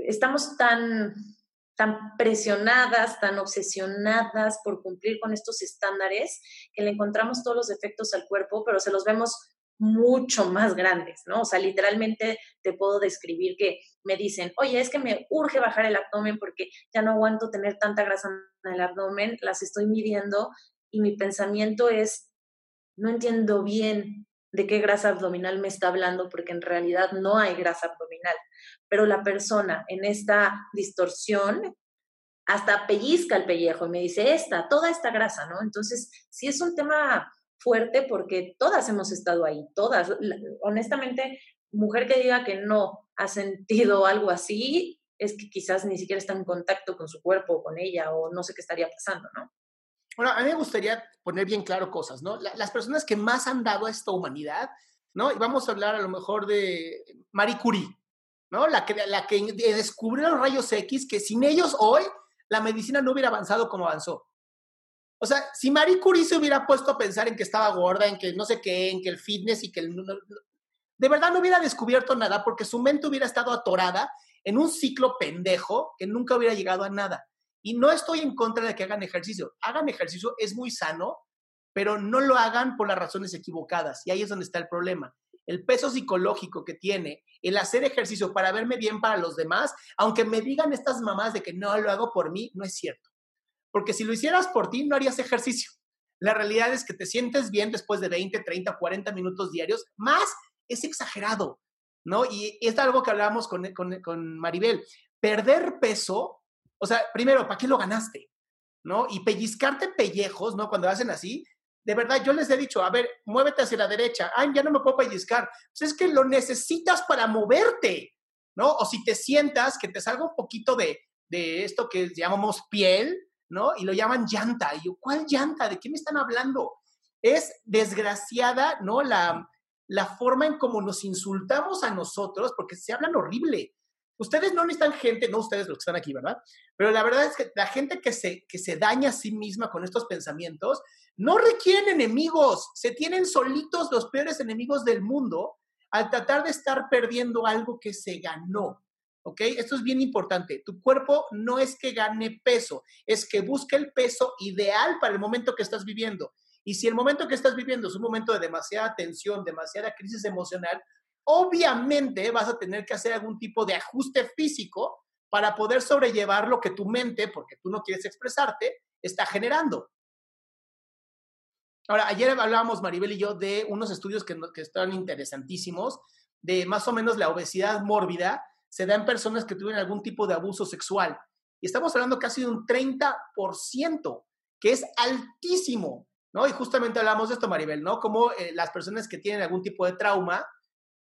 estamos tan, tan presionadas, tan obsesionadas por cumplir con estos estándares, que le encontramos todos los defectos al cuerpo, pero se los vemos mucho más grandes, ¿no? O sea, literalmente te puedo describir que me dicen, oye, es que me urge bajar el abdomen porque ya no aguanto tener tanta grasa en el abdomen, las estoy midiendo y mi pensamiento es, no entiendo bien de qué grasa abdominal me está hablando porque en realidad no hay grasa abdominal, pero la persona en esta distorsión hasta pellizca el pellejo y me dice, esta, toda esta grasa, ¿no? Entonces, si es un tema fuerte porque todas hemos estado ahí, todas. Honestamente, mujer que diga que no ha sentido algo así, es que quizás ni siquiera está en contacto con su cuerpo o con ella o no sé qué estaría pasando, ¿no? Bueno, a mí me gustaría poner bien claro cosas, ¿no? las personas que más han dado a esta humanidad, ¿no? Y vamos a hablar a lo mejor de Marie Curie, ¿no? La que, la que descubrió los rayos X, que sin ellos hoy la medicina no hubiera avanzado como avanzó. O sea, si Marie Curie se hubiera puesto a pensar en que estaba gorda, en que no sé qué, en que el fitness y que el... De verdad no hubiera descubierto nada porque su mente hubiera estado atorada en un ciclo pendejo que nunca hubiera llegado a nada. Y no estoy en contra de que hagan ejercicio. Hagan ejercicio, es muy sano, pero no lo hagan por las razones equivocadas. Y ahí es donde está el problema. El peso psicológico que tiene el hacer ejercicio para verme bien para los demás, aunque me digan estas mamás de que no lo hago por mí, no es cierto. Porque si lo hicieras por ti, no harías ejercicio. La realidad es que te sientes bien después de 20, 30, 40 minutos diarios, más es exagerado, ¿no? Y es algo que hablábamos con, con, con Maribel. Perder peso, o sea, primero, ¿para qué lo ganaste? ¿No? Y pellizcarte pellejos, ¿no? Cuando hacen así, de verdad, yo les he dicho, a ver, muévete hacia la derecha. Ay, ya no me puedo pellizcar. Pues es que lo necesitas para moverte, ¿no? O si te sientas, que te salga un poquito de, de esto que llamamos piel, ¿no? Y lo llaman llanta. Y yo, ¿cuál llanta? ¿De qué me están hablando? Es desgraciada, ¿no? La, la forma en cómo nos insultamos a nosotros, porque se hablan horrible. Ustedes no necesitan gente, no ustedes los que están aquí, ¿verdad? Pero la verdad es que la gente que se, que se daña a sí misma con estos pensamientos no requieren enemigos, se tienen solitos los peores enemigos del mundo al tratar de estar perdiendo algo que se ganó. ¿Ok? Esto es bien importante. Tu cuerpo no es que gane peso, es que busque el peso ideal para el momento que estás viviendo. Y si el momento que estás viviendo es un momento de demasiada tensión, demasiada crisis emocional, obviamente vas a tener que hacer algún tipo de ajuste físico para poder sobrellevar lo que tu mente, porque tú no quieres expresarte, está generando. Ahora, ayer hablábamos Maribel y yo de unos estudios que, están interesantísimos, de más o menos la obesidad mórbida se da en personas que tuvieron algún tipo de abuso sexual. Y estamos hablando casi de un 30%, que es altísimo, ¿no? Y justamente hablamos de esto, Maribel, ¿no? Como eh, las personas que tienen algún tipo de trauma,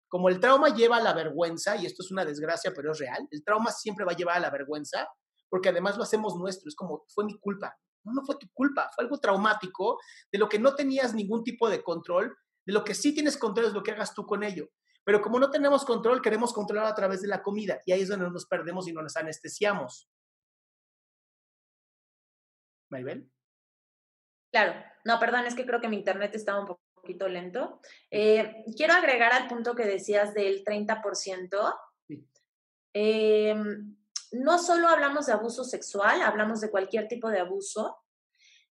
como el trauma lleva a la vergüenza, y esto es una desgracia, pero es real, el trauma siempre va a llevar a la vergüenza, porque además lo hacemos nuestro, es como, fue mi culpa. No, no fue tu culpa, fue algo traumático, de lo que no tenías ningún tipo de control, de lo que sí tienes control es lo que hagas tú con ello. Pero como no tenemos control, queremos controlar a través de la comida, y ahí es donde nos perdemos y nos anestesiamos. Maribel. Claro, no, perdón, es que creo que mi internet estaba un poquito lento. Eh, quiero agregar al punto que decías del 30%. Sí. Eh, no solo hablamos de abuso sexual, hablamos de cualquier tipo de abuso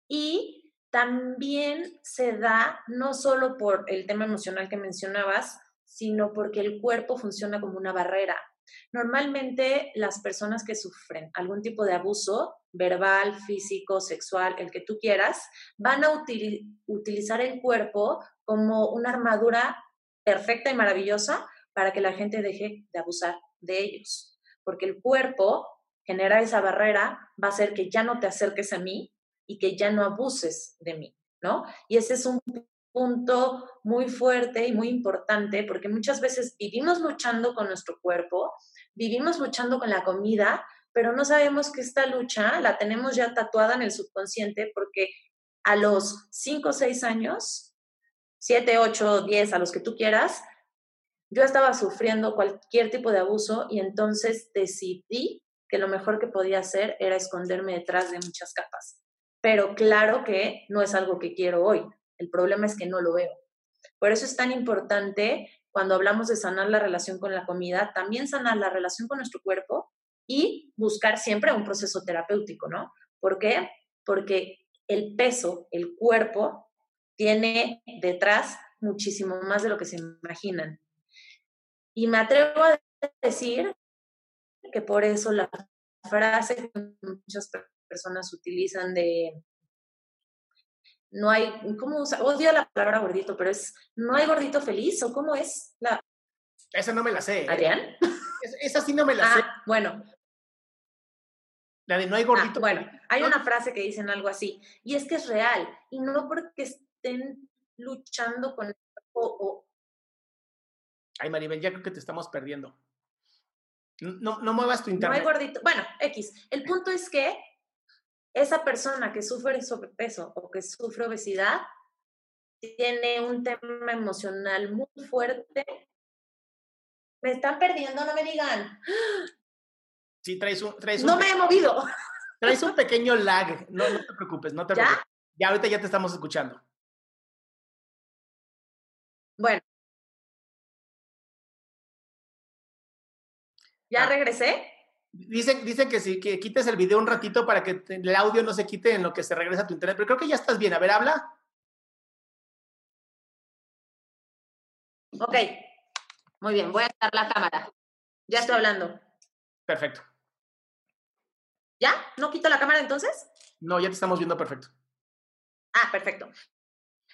y también se da no solo por el tema emocional que mencionabas, sino porque el cuerpo funciona como una barrera. Normalmente las personas que sufren algún tipo de abuso verbal, físico, sexual, el que tú quieras, van a utilizar el cuerpo como una armadura perfecta y maravillosa para que la gente deje de abusar de ellos. Porque el cuerpo genera esa barrera, va a hacer que ya no te acerques a mí y que ya no abuses de mí, ¿no? Y ese es un punto muy fuerte y muy importante porque muchas veces vivimos luchando con nuestro cuerpo, vivimos luchando con la comida, pero no sabemos que esta lucha la tenemos ya tatuada en el subconsciente porque a los 5 o 6 años, 7, 8, 10, a los que tú quieras, yo estaba sufriendo cualquier tipo de abuso y entonces decidí que lo mejor que podía hacer era esconderme detrás de muchas capas. Pero claro que no es algo que quiero hoy. El problema es que no lo veo. Por eso es tan importante cuando hablamos de sanar la relación con la comida, también sanar la relación con nuestro cuerpo y buscar siempre un proceso terapéutico, ¿no? ¿Por qué? Porque el peso, el cuerpo, tiene detrás muchísimo más de lo que se imaginan. Y me atrevo a decir que por eso la frase que muchas personas utilizan de no hay, ¿cómo usa? Odio la palabra gordito, pero es, ¿no hay gordito feliz o cómo es? La... Esa no me la sé. ¿eh? ¿Adrián? esa sí no me la sé. Ah, bueno. La de no hay ah, gordito. bueno, hay una frase que dicen algo así, y es que es real, y no porque estén luchando con o, Ay, Maribel, ya creo que te estamos perdiendo. No, no muevas tu internet. No hay gordito. Bueno, X. El punto es que esa persona que sufre sobrepeso o que sufre obesidad tiene un tema emocional muy fuerte. Me están perdiendo, no me digan. Sí, traes un... Traes no me he movido. Traes un pequeño lag. No, no te preocupes, no te preocupes. Ya ahorita ya te estamos escuchando. Bueno. ¿Ya ah. regresé? Dicen, dicen que si que quites el video un ratito para que el audio no se quite en lo que se regresa a tu internet, pero creo que ya estás bien. A ver, habla. Ok, muy bien, voy a quitar la cámara. Ya estoy hablando. Perfecto. ¿Ya? ¿No quito la cámara entonces? No, ya te estamos viendo perfecto. Ah, perfecto.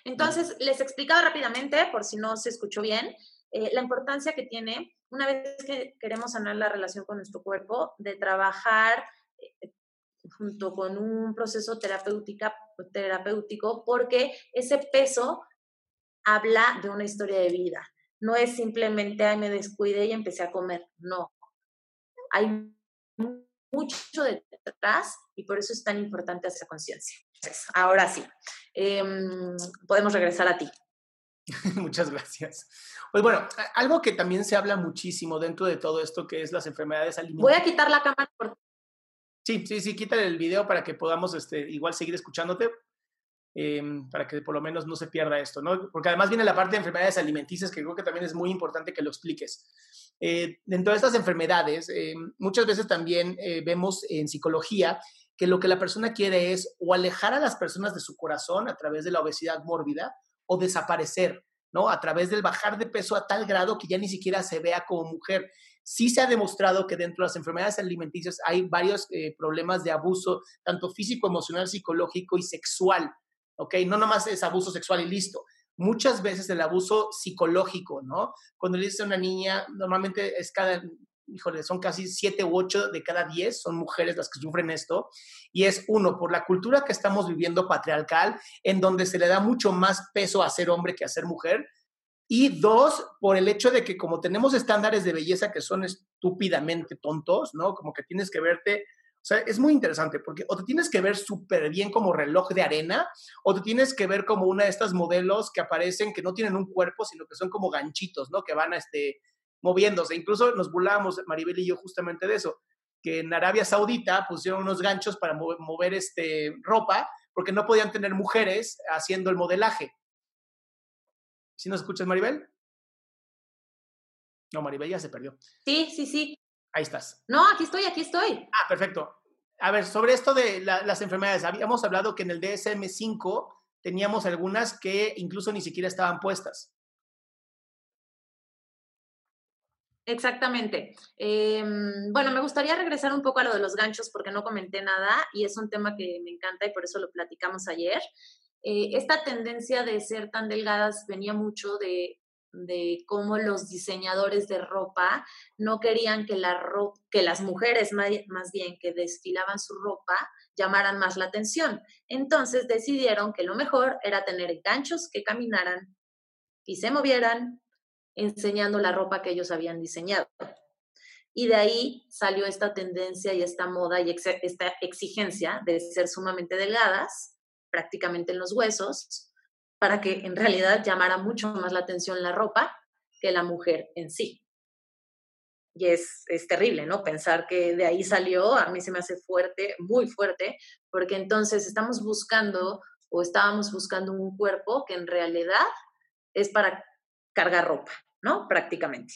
Entonces, les explicaba rápidamente, por si no se escuchó bien, eh, la importancia que tiene, una vez que queremos sanar la relación con nuestro cuerpo, de trabajar eh, junto con un proceso terapéutica, terapéutico, porque ese peso habla de una historia de vida. No es simplemente, ay, me descuidé y empecé a comer. No. Hay mucho detrás y por eso es tan importante esa conciencia. Ahora sí, em, podemos regresar a ti. Muchas gracias. Pues bueno, algo que también se habla muchísimo dentro de todo esto que es las enfermedades alimentarias. Voy a quitar la cámara. Por... Sí, sí, sí, quítale el video para que podamos este, igual seguir escuchándote, em, para que por lo menos no se pierda esto, ¿no? Porque además viene la parte de enfermedades alimenticias que creo que también es muy importante que lo expliques. Eh, dentro de estas enfermedades, em, muchas veces también eh, vemos en psicología que lo que la persona quiere es o alejar a las personas de su corazón a través de la obesidad mórbida o desaparecer, ¿no? A través del bajar de peso a tal grado que ya ni siquiera se vea como mujer. Sí se ha demostrado que dentro de las enfermedades alimenticias hay varios eh, problemas de abuso, tanto físico, emocional, psicológico y sexual, ¿ok? No nomás es abuso sexual y listo. Muchas veces el abuso psicológico, ¿no? Cuando le dices a una niña, normalmente es cada, híjole, son casi siete u ocho de cada diez son mujeres las que sufren esto. Y es uno, por la cultura que estamos viviendo patriarcal, en donde se le da mucho más peso a ser hombre que a ser mujer. Y dos, por el hecho de que como tenemos estándares de belleza que son estúpidamente tontos, ¿no? Como que tienes que verte, o sea, es muy interesante porque o te tienes que ver súper bien como reloj de arena o te tienes que ver como una de estas modelos que aparecen que no tienen un cuerpo, sino que son como ganchitos, ¿no? Que van a este, moviéndose. Incluso nos burlábamos, Maribel y yo, justamente de eso, que en Arabia Saudita pusieron unos ganchos para mover, este, ropa porque no podían tener mujeres haciendo el modelaje. ¿Sí nos escuchas, Maribel? No, Maribel ya se perdió. Sí, sí, sí. Ahí estás. No, aquí estoy, aquí estoy. Ah, perfecto. A ver, sobre esto de las enfermedades, habíamos hablado que en el DSM5 teníamos algunas que incluso ni siquiera estaban puestas. Exactamente. Em, bueno, me gustaría regresar un poco a lo de los ganchos porque no comenté nada y es un tema que me encanta y por eso lo platicamos ayer. Eh, esta tendencia de ser tan delgadas venía mucho de, cómo los diseñadores de ropa no querían que, la que las mujeres más bien que desfilaban su ropa llamaran más la atención. Entonces decidieron que lo mejor era tener ganchos que caminaran y se movieran enseñando la ropa que ellos habían diseñado. Y de ahí salió esta tendencia y esta moda y esta exigencia de ser sumamente delgadas, prácticamente en los huesos, para que en realidad llamara mucho más la atención la ropa que la mujer en sí. Y es, es terrible, ¿no? Pensar que de ahí salió, a mí se me hace fuerte, muy fuerte, porque entonces estamos buscando o estábamos buscando un cuerpo que en realidad es para cargar ropa, ¿no? Prácticamente.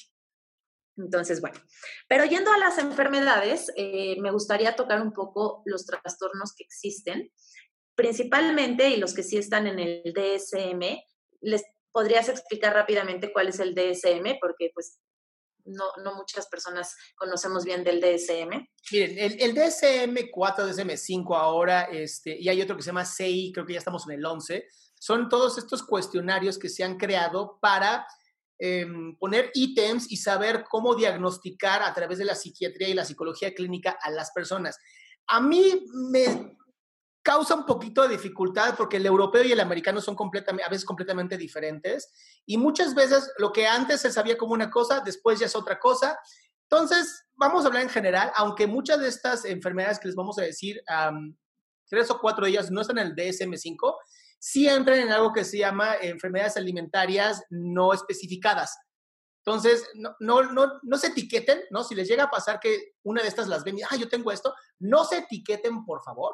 Entonces, bueno, pero yendo a las enfermedades, eh, me gustaría tocar un poco los trastornos que existen, principalmente y los que sí están en el DSM. ¿Les podrías explicar rápidamente cuál es el DSM? Porque pues no, no muchas personas conocemos bien del DSM. Miren, el, DSM 4, DSM 5 ahora, este, y hay otro que se llama CI, creo que ya estamos en el 11, son todos estos cuestionarios que se han creado para em, poner ítems y saber cómo diagnosticar a través de la psiquiatría y la psicología clínica a las personas. A mí me causa un poquito de dificultad porque el europeo y el americano son a veces completamente diferentes y muchas veces lo que antes se sabía como una cosa, después ya es otra cosa. Entonces, vamos a hablar en general, aunque muchas de estas enfermedades que les vamos a decir, tres o cuatro de ellas no están en el DSM-5, sí entran en algo que se llama enfermedades alimentarias no especificadas. Entonces, no, no, no, no se etiqueten, ¿no? Si les llega a pasar que una de estas las ven y, ah, yo tengo esto, no se etiqueten, por favor.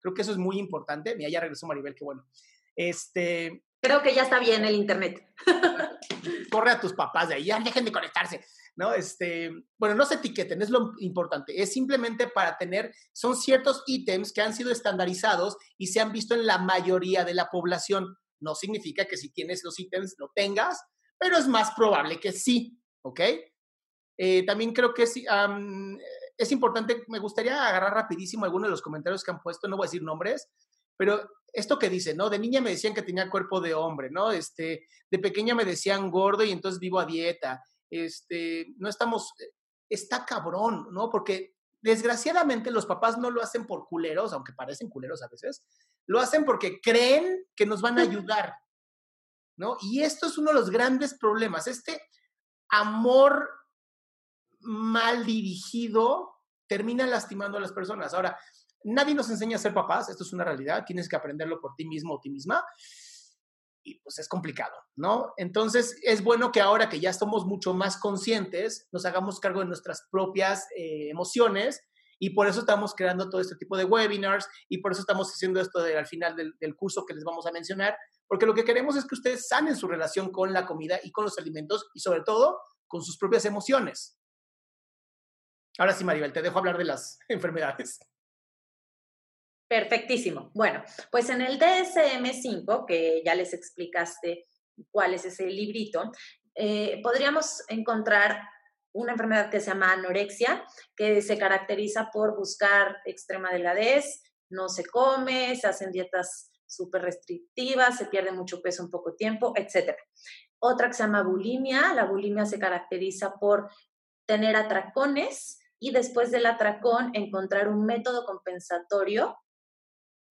Creo que eso es muy importante. Mira, ya regresó Maribel, qué bueno. Este... Creo que ya está bien el internet. Corre a tus papás de ahí, ya dejen de conectarse. ¿No? Este, bueno, no se etiqueten, es lo importante. Es simplemente para tener, son ciertos ítems que han sido estandarizados y se han visto en la mayoría de la población. No significa que si tienes los ítems lo tengas, pero es más probable que sí, ¿ok? Eh, también creo que es, es importante, me gustaría agarrar rapidísimo algunos de los comentarios que han puesto, no voy a decir nombres, pero esto que dice, ¿no? De niña me decían que tenía cuerpo de hombre, ¿no? Este, de pequeña me decían gordo y entonces vivo a dieta. Este, no estamos, está cabrón, ¿no? Porque desgraciadamente los papás no lo hacen por culeros, aunque parecen culeros a veces, lo hacen porque creen que nos van a ayudar, ¿no? Y esto es uno de los grandes problemas, este amor mal dirigido termina lastimando a las personas. Ahora, nadie nos enseña a ser papás, esto es una realidad, tienes que aprenderlo por ti mismo o ti misma. Y pues es complicado, ¿no? Entonces es bueno que ahora que ya somos mucho más conscientes, nos hagamos cargo de nuestras propias eh, emociones y por eso estamos creando todo este tipo de webinars y por eso estamos haciendo esto al final del, del, curso que les vamos a mencionar, porque lo que queremos es que ustedes sanen su relación con la comida y con los alimentos y sobre todo con sus propias emociones. Ahora sí, Maribel, te dejo hablar de las enfermedades. Perfectísimo. Bueno, pues en el DSM5, que ya les explicaste cuál es ese librito, eh, podríamos encontrar una enfermedad que se llama anorexia, que se caracteriza por buscar extrema delgadez, no se come, se hacen dietas súper restrictivas, se pierde mucho peso en poco tiempo, etc. Otra que se llama bulimia, la bulimia se caracteriza por tener atracones y después del atracón encontrar un método compensatorio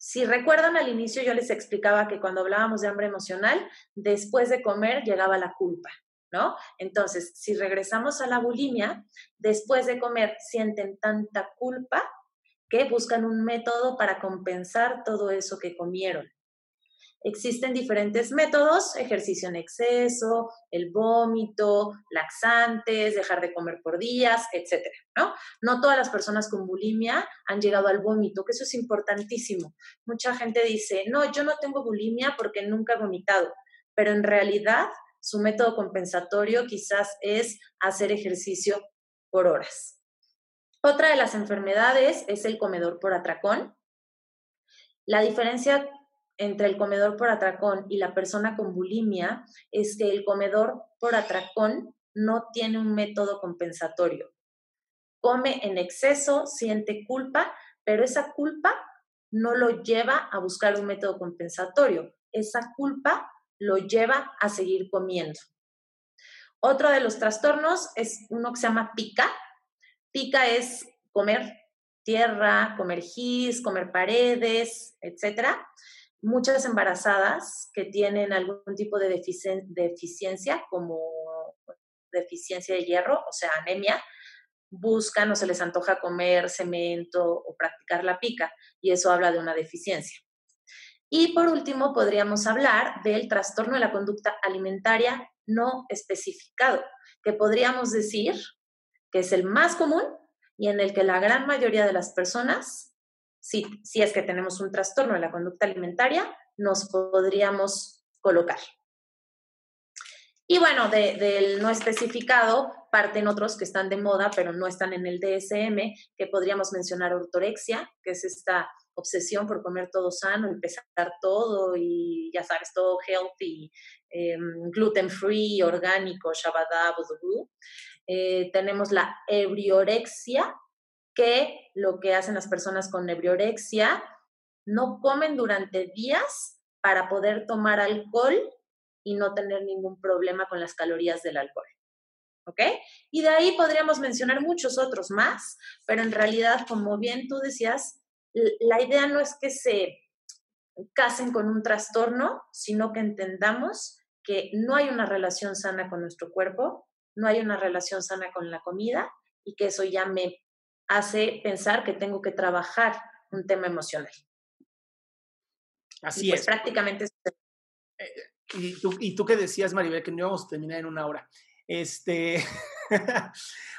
si recuerdan al inicio yo les explicaba que cuando hablábamos de hambre emocional, después de comer llegaba la culpa, ¿no? Entonces, si regresamos a la bulimia, después de comer sienten tanta culpa que buscan un método para compensar todo eso que comieron. Existen diferentes métodos, ejercicio en exceso, el vómito, laxantes, dejar de comer por días, etcétera, ¿no? No todas las personas con bulimia han llegado al vómito, que eso es importantísimo. Mucha gente dice, no, yo no tengo bulimia porque nunca he vomitado, pero en realidad su método compensatorio quizás es hacer ejercicio por horas. Otra de las enfermedades es el comedor por atracón. La diferencia entre el comedor por atracón y la persona con bulimia es que el comedor por atracón no tiene un método compensatorio. Come en exceso, siente culpa, pero esa culpa no lo lleva a buscar un método compensatorio. Esa culpa lo lleva a seguir comiendo. Otro de los trastornos es uno que se llama pica. Pica es comer tierra, comer gis, comer paredes, etcétera muchas embarazadas que tienen algún tipo de deficiencia, como deficiencia de hierro, o sea, anemia, buscan o se les antoja comer cemento o practicar la pica, y eso habla de una deficiencia. Y por último, podríamos hablar del trastorno de la conducta alimentaria no especificado, que podríamos decir que es el más común y en el que la gran mayoría de las personas si, si es que tenemos un trastorno de la conducta alimentaria, nos podríamos colocar. Y bueno, del no especificado parten otros que están de moda, pero no están en el DSM, que podríamos mencionar ortorexia, que es esta obsesión por comer todo sano, empezar todo y ya sabes, todo healthy, em, gluten free, orgánico, shabada, eh, tenemos la ebriorexia, que lo que hacen las personas con nebriorexia, no comen durante días para poder tomar alcohol y no tener ningún problema con las calorías del alcohol. ¿Ok? Y de ahí podríamos mencionar muchos otros más, pero en realidad, como bien tú decías, la idea no es que se casen con un trastorno, sino que entendamos que no hay una relación sana con nuestro cuerpo, no hay una relación sana con la comida y que eso ya hace pensar que tengo que trabajar un tema emocional. Así pues es. Prácticamente. Eh, y, tú, y tú que decías, Maribel, que no íbamos a terminar en una hora. Este,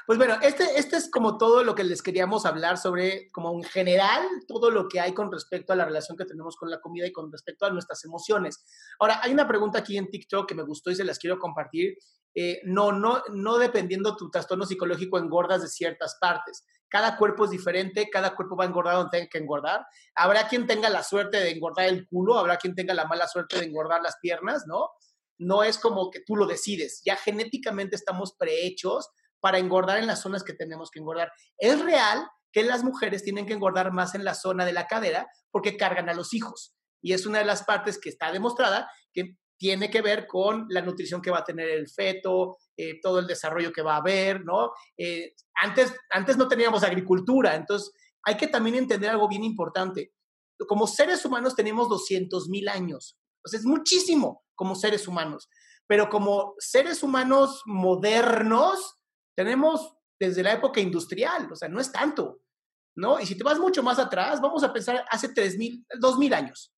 pues bueno, este, este es como todo lo que les queríamos hablar sobre, como en general, todo lo que hay con respecto a la relación que tenemos con la comida y con respecto a nuestras emociones. Ahora, hay una pregunta aquí en TikTok que me gustó y se las quiero compartir. Eh, no, no, no dependiendo tu trastorno psicológico engordas de ciertas partes. Cada cuerpo es diferente, cada cuerpo va a engordar donde tenga que engordar. Habrá quien tenga la suerte de engordar el culo, habrá quien tenga la mala suerte de engordar las piernas, ¿no? no es como que tú lo decides, ya genéticamente estamos prehechos para engordar en las zonas que tenemos que engordar. Es real que las mujeres tienen que engordar más en la zona de la cadera porque cargan a los hijos. Y es una de las partes que está demostrada que tiene que ver con la nutrición que va a tener el feto, eh, todo el desarrollo que va a haber, ¿no? Eh, antes, antes no teníamos agricultura, entonces hay que también entender algo bien importante. Como seres humanos tenemos 200 mil años, sea, es muchísimo como seres humanos, pero como seres humanos modernos tenemos desde la época industrial, o sea, no es tanto, ¿no? Y si te vas mucho más atrás, vamos a pensar hace 3.000, 2.000 años,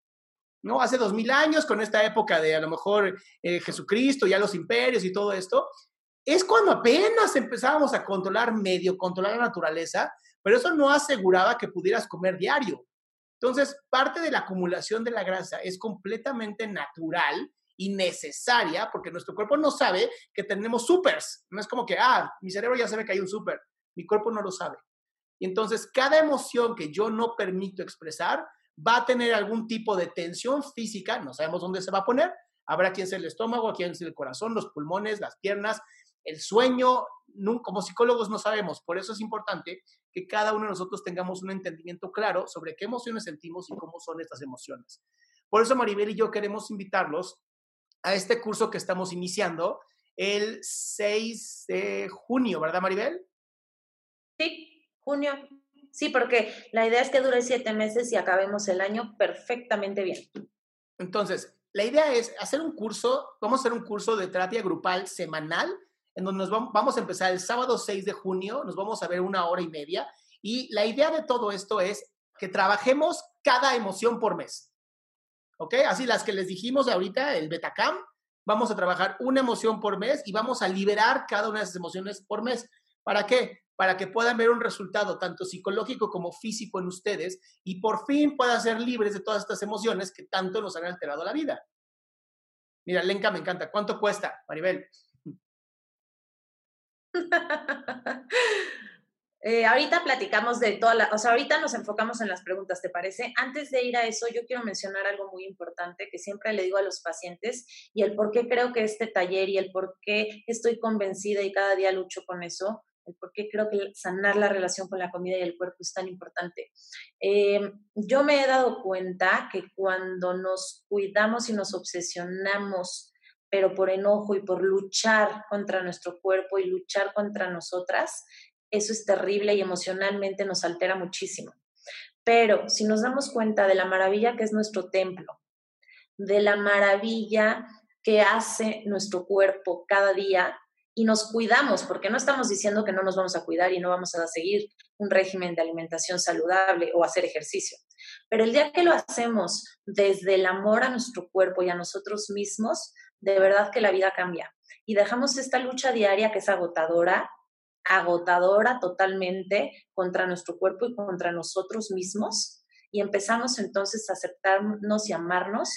¿no? Hace 2.000 años, con esta época de a lo mejor eh, Jesucristo, ya los imperios y todo esto, es cuando apenas empezábamos a controlar, medio controlar la naturaleza, pero eso no aseguraba que pudieras comer diario. Entonces, parte de la acumulación de la grasa es completamente natural y necesaria porque nuestro cuerpo no sabe que tenemos supers. No es como que, ah, mi cerebro ya sabe que hay un super, mi cuerpo no lo sabe. Y entonces, cada emoción que yo no permito expresar va a tener algún tipo de tensión física, no sabemos dónde se va a poner, habrá quien sea el estómago, quien sea el corazón, los pulmones, las piernas, el sueño, como psicólogos no sabemos, por eso es importante que cada uno de nosotros tengamos un entendimiento claro sobre qué emociones sentimos y cómo son estas emociones. Por eso Maribel y yo queremos invitarlos a este curso que estamos iniciando el 6 de junio, ¿verdad Maribel? Sí, junio. Sí, porque la idea es que dure siete meses y acabemos el año perfectamente bien. Entonces, la idea es hacer un curso, vamos a hacer un curso de terapia grupal semanal en donde nos vamos a empezar el sábado 6 de junio, nos vamos a ver una hora y media. Y la idea de todo esto es que trabajemos cada emoción por mes. ¿Ok? Así las que les dijimos ahorita, el Betacam, vamos a trabajar una emoción por mes y vamos a liberar cada una de esas emociones por mes. ¿Para qué? Para que puedan ver un resultado tanto psicológico como físico en ustedes y por fin puedan ser libres de todas estas emociones que tanto nos han alterado la vida. Mira, Lenka me encanta. ¿Cuánto cuesta, Maribel? Eh, ahorita platicamos de toda la, o sea, ahorita nos enfocamos en las preguntas, ¿te parece? Antes de ir a eso, yo quiero mencionar algo muy importante que siempre le digo a los pacientes y el por qué creo que este taller y el por qué estoy convencida y cada día lucho con eso, el por qué creo que sanar la relación con la comida y el cuerpo es tan importante. Eh, yo me he dado cuenta que cuando nos cuidamos y nos obsesionamos pero por enojo y por luchar contra nuestro cuerpo y luchar contra nosotras, eso es terrible y emocionalmente nos altera muchísimo. Pero si nos damos cuenta de la maravilla que es nuestro templo, de la maravilla que hace nuestro cuerpo cada día y nos cuidamos, porque no estamos diciendo que no nos vamos a cuidar y no vamos a seguir un régimen de alimentación saludable o hacer ejercicio. Pero el día que lo hacemos desde el amor a nuestro cuerpo y a nosotros mismos, de verdad que la vida cambia. Y dejamos esta lucha diaria que es agotadora, agotadora totalmente contra nuestro cuerpo y contra nosotros mismos. Y empezamos entonces a aceptarnos y amarnos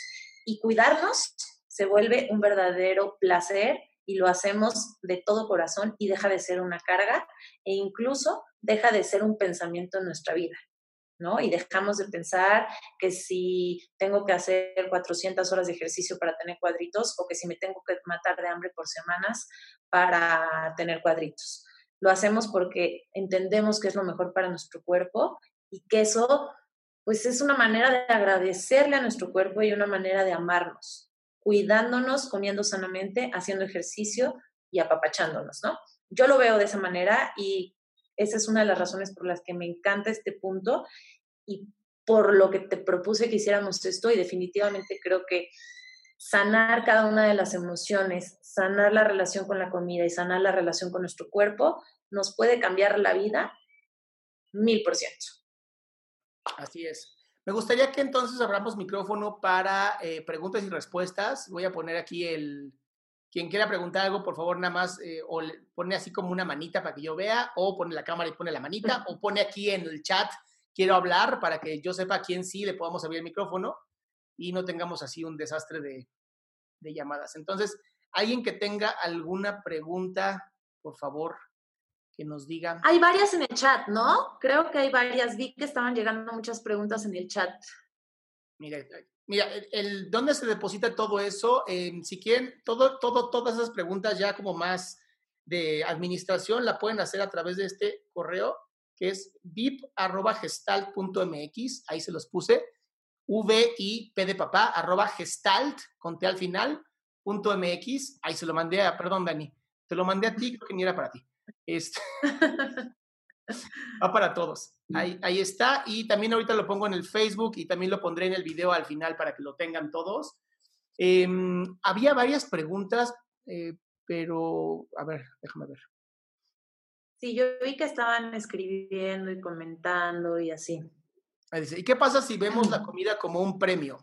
y cuidarnos se vuelve un verdadero placer y lo hacemos de todo corazón y deja de ser una carga e incluso deja de ser un pensamiento en nuestra vida. ¿no? Y dejamos de pensar que si tengo que hacer 400 horas de ejercicio para tener cuadritos o que si me tengo que matar de hambre por semanas para tener cuadritos. Lo hacemos porque entendemos que es lo mejor para nuestro cuerpo y que eso pues es una manera de agradecerle a nuestro cuerpo y una manera de amarnos, cuidándonos, comiendo sanamente, haciendo ejercicio y apapachándonos, ¿no? Yo lo veo de esa manera y esa es una de las razones por las que me encanta este punto y por lo que te propuse que hiciéramos esto y definitivamente creo que sanar cada una de las emociones, sanar la relación con la comida y sanar la relación con nuestro cuerpo nos puede cambiar la vida mil por ciento. Así es. Me gustaría que entonces abramos micrófono para eh, preguntas y respuestas. Voy a poner aquí el, quien quiera preguntar algo, por favor, nada más eh, o pone así como una manita para que yo vea, o pone la cámara y pone la manita, o pone aquí en el chat, quiero hablar para que yo sepa a quién sí le podamos abrir el micrófono y no tengamos así un desastre de, de llamadas. Entonces, alguien que tenga alguna pregunta, por favor, que nos diga. Hay varias en el chat, ¿no? Creo que hay varias. Vi que estaban llegando muchas preguntas en el chat. Mire, Mira, el, ¿dónde se deposita todo eso? Em, si quieren, todo, todo, todas esas preguntas ya como más de administración la pueden hacer a través de este correo que es vip.gestalt.mx, ahí se los puse, V-I-P de papá, arroba gestalt, conté al final, punto MX, ahí se lo mandé a, perdón Dani, te lo mandé a ti, creo que ni era para ti. Este, va para todos. Ahí, ahí está. Y también ahorita lo pongo en el Facebook y también lo pondré en el video al final para que lo tengan todos. Em, había varias preguntas, eh, pero a ver, déjame ver. Sí, yo vi que estaban escribiendo y comentando y así. Ahí dice, ¿y qué pasa si vemos la comida como un premio,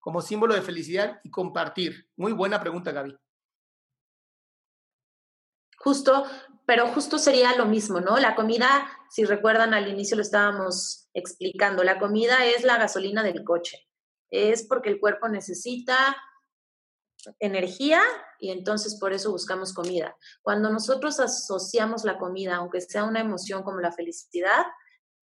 como símbolo de felicidad y compartir? Muy buena pregunta, Gaby. Justo, pero justo sería lo mismo, ¿no? La comida, si recuerdan al inicio lo estábamos explicando, la comida es la gasolina del coche. Es porque el cuerpo necesita energía y entonces por eso buscamos comida. Cuando nosotros asociamos la comida, aunque sea una emoción como la felicidad,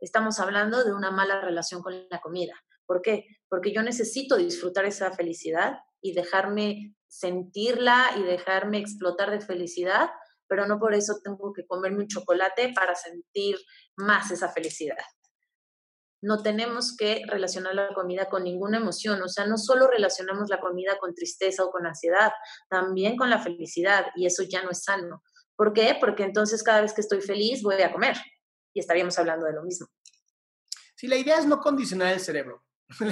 estamos hablando de una mala relación con la comida. ¿Por qué? Porque yo necesito disfrutar esa felicidad y dejarme sentirla y dejarme explotar de felicidad, pero no por eso tengo que comerme un chocolate para sentir más esa felicidad no tenemos que relacionar la comida con ninguna emoción, o sea, no solo relacionamos la comida con tristeza o con ansiedad, también con la felicidad y eso ya no es sano. ¿Por qué? Porque entonces cada vez que estoy feliz voy a comer y estaríamos hablando de lo mismo. Sí, la idea es no condicionar el cerebro.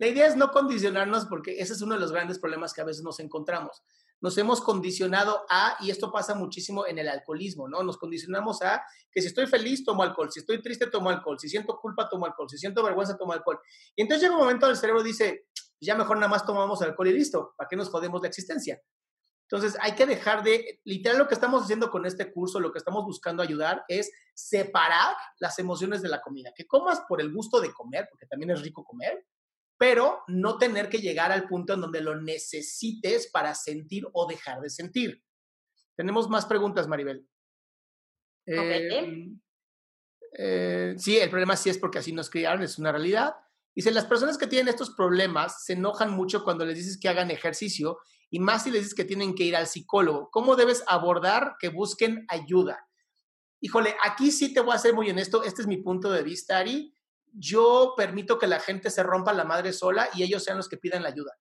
La idea es no condicionarnos porque ese es uno de los grandes problemas que a veces nos encontramos nos hemos condicionado a, y esto pasa muchísimo en el alcoholismo, ¿no? Nos condicionamos a que si estoy feliz, tomo alcohol, si estoy triste, tomo alcohol, si siento culpa, tomo alcohol, si siento vergüenza, tomo alcohol. Y entonces llega un momento el cerebro dice, ya mejor nada más tomamos alcohol y listo, ¿para qué nos jodemos la existencia? Entonces hay que dejar de, literal lo que estamos haciendo con este curso, lo que estamos buscando ayudar es separar las emociones de la comida. Que comas por el gusto de comer, porque también es rico comer, pero no tener que llegar al punto en donde lo necesites para sentir o dejar de sentir. Tenemos más preguntas, Maribel. Em, eh, sí, el problema sí es porque así nos criaron, es una realidad. Dice, las personas que tienen estos problemas se enojan mucho cuando les dices que hagan ejercicio y más si les dices que tienen que ir al psicólogo. ¿Cómo debes abordar que busquen ayuda? Híjole, aquí sí te voy a ser muy honesto, este es mi punto de vista, Ari yo permito que la gente se rompa la madre sola y ellos sean los que pidan la ayuda.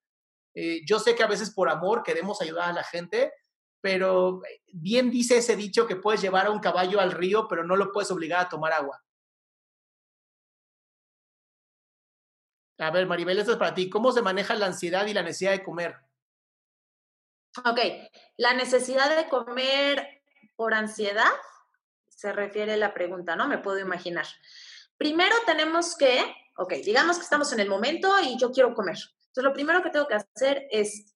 Eh, yo sé que a veces por amor queremos ayudar a la gente, pero bien dice ese dicho que puedes llevar a un caballo al río, pero no lo puedes obligar a tomar agua. A ver, Maribel, esto es para ti. ¿Cómo se maneja la ansiedad y la necesidad de comer? Ok, la necesidad de comer por ansiedad se refiere a la pregunta, ¿no? Me puedo imaginar. Primero tenemos que, ok, digamos que estamos en el momento y yo quiero comer. Entonces, lo primero que tengo que hacer es,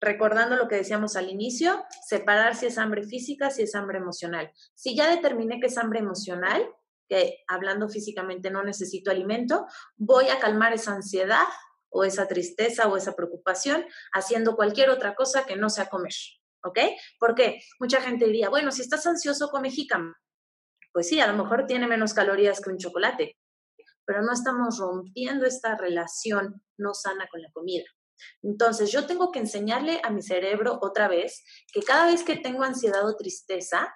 recordando lo que decíamos al inicio, separar si es hambre física, si es hambre emocional. Si ya determiné que es hambre emocional, que hablando físicamente no necesito alimento, voy a calmar esa ansiedad o esa tristeza o esa preocupación haciendo cualquier otra cosa que no sea comer. ¿Ok? Porque mucha gente diría, bueno, si estás ansioso, come jícama pues sí, a lo mejor tiene menos calorías que un chocolate, pero no estamos rompiendo esta relación no sana con la comida. Entonces, yo tengo que enseñarle a mi cerebro otra vez que cada vez que tengo ansiedad o tristeza,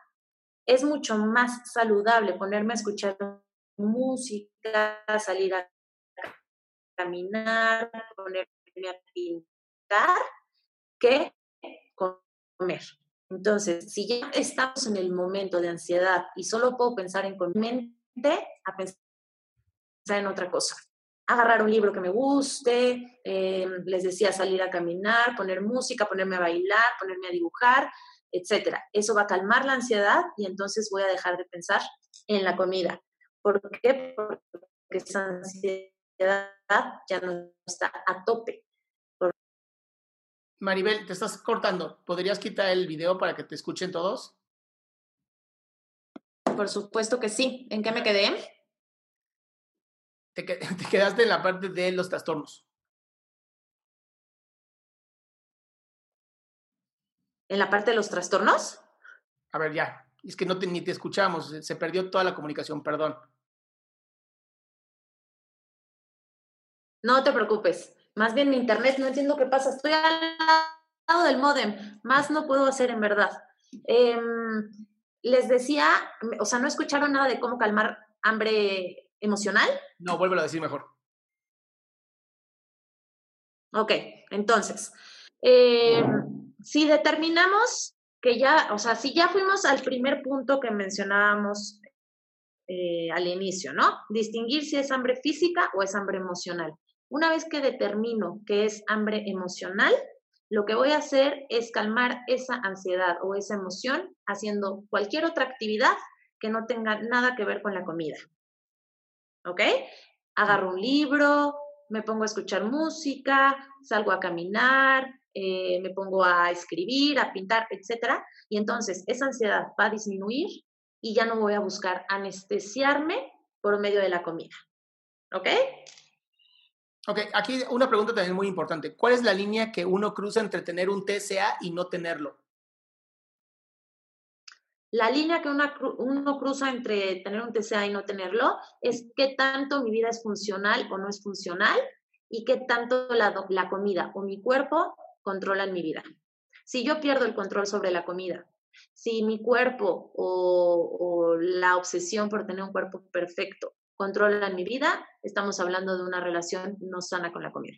es mucho más saludable ponerme a escuchar música, salir a caminar, ponerme a pintar, que comer. Entonces, si ya estamos en el momento de ansiedad y solo puedo pensar en con a pensar en otra cosa. Agarrar un libro que me guste, eh, les decía salir a caminar, poner música, ponerme a bailar, ponerme a dibujar, etcétera. Eso va a calmar la ansiedad y entonces voy a dejar de pensar en la comida. ¿Por qué? Porque esa ansiedad ya no está a tope. Maribel, te estás cortando. ¿Podrías quitar el video para que te escuchen todos? Por supuesto que sí. ¿En qué me quedé? Te, quedaste en la parte de los trastornos. ¿En la parte de los trastornos? A ver, ya. Es que no ni te escuchamos. Se perdió toda la comunicación, perdón. No te preocupes. Más bien mi internet, no entiendo qué pasa. Estoy al lado del modem. Más no puedo hacer en verdad. Em, les decía, o sea, ¿no escucharon nada de cómo calmar hambre emocional? No, vuélvelo a decir mejor. Ok, entonces, em, si determinamos que ya, o sea, si ya fuimos al primer punto que mencionábamos eh, al inicio, ¿no? Distinguir si es hambre física o es hambre emocional. Una vez que determino que es hambre emocional, lo que voy a hacer es calmar esa ansiedad o esa emoción haciendo cualquier otra actividad que no tenga nada que ver con la comida. ¿Ok? Agarro un libro, me pongo a escuchar música, salgo a caminar, eh, me pongo a escribir, a pintar, etc. Y entonces esa ansiedad va a disminuir y ya no voy a buscar anestesiarme por medio de la comida. ¿Ok? Ok, aquí una pregunta también muy importante. ¿Cuál es la línea que uno cruza entre tener un TCA y no tenerlo? La línea que uno cruza entre tener un TCA y no tenerlo es qué tanto mi vida es funcional o no es funcional y qué tanto la, la comida o mi cuerpo controlan mi vida. Si yo pierdo el control sobre la comida, si mi cuerpo o, o la obsesión por tener un cuerpo perfecto controlan mi vida, estamos hablando de una relación no sana con la comida.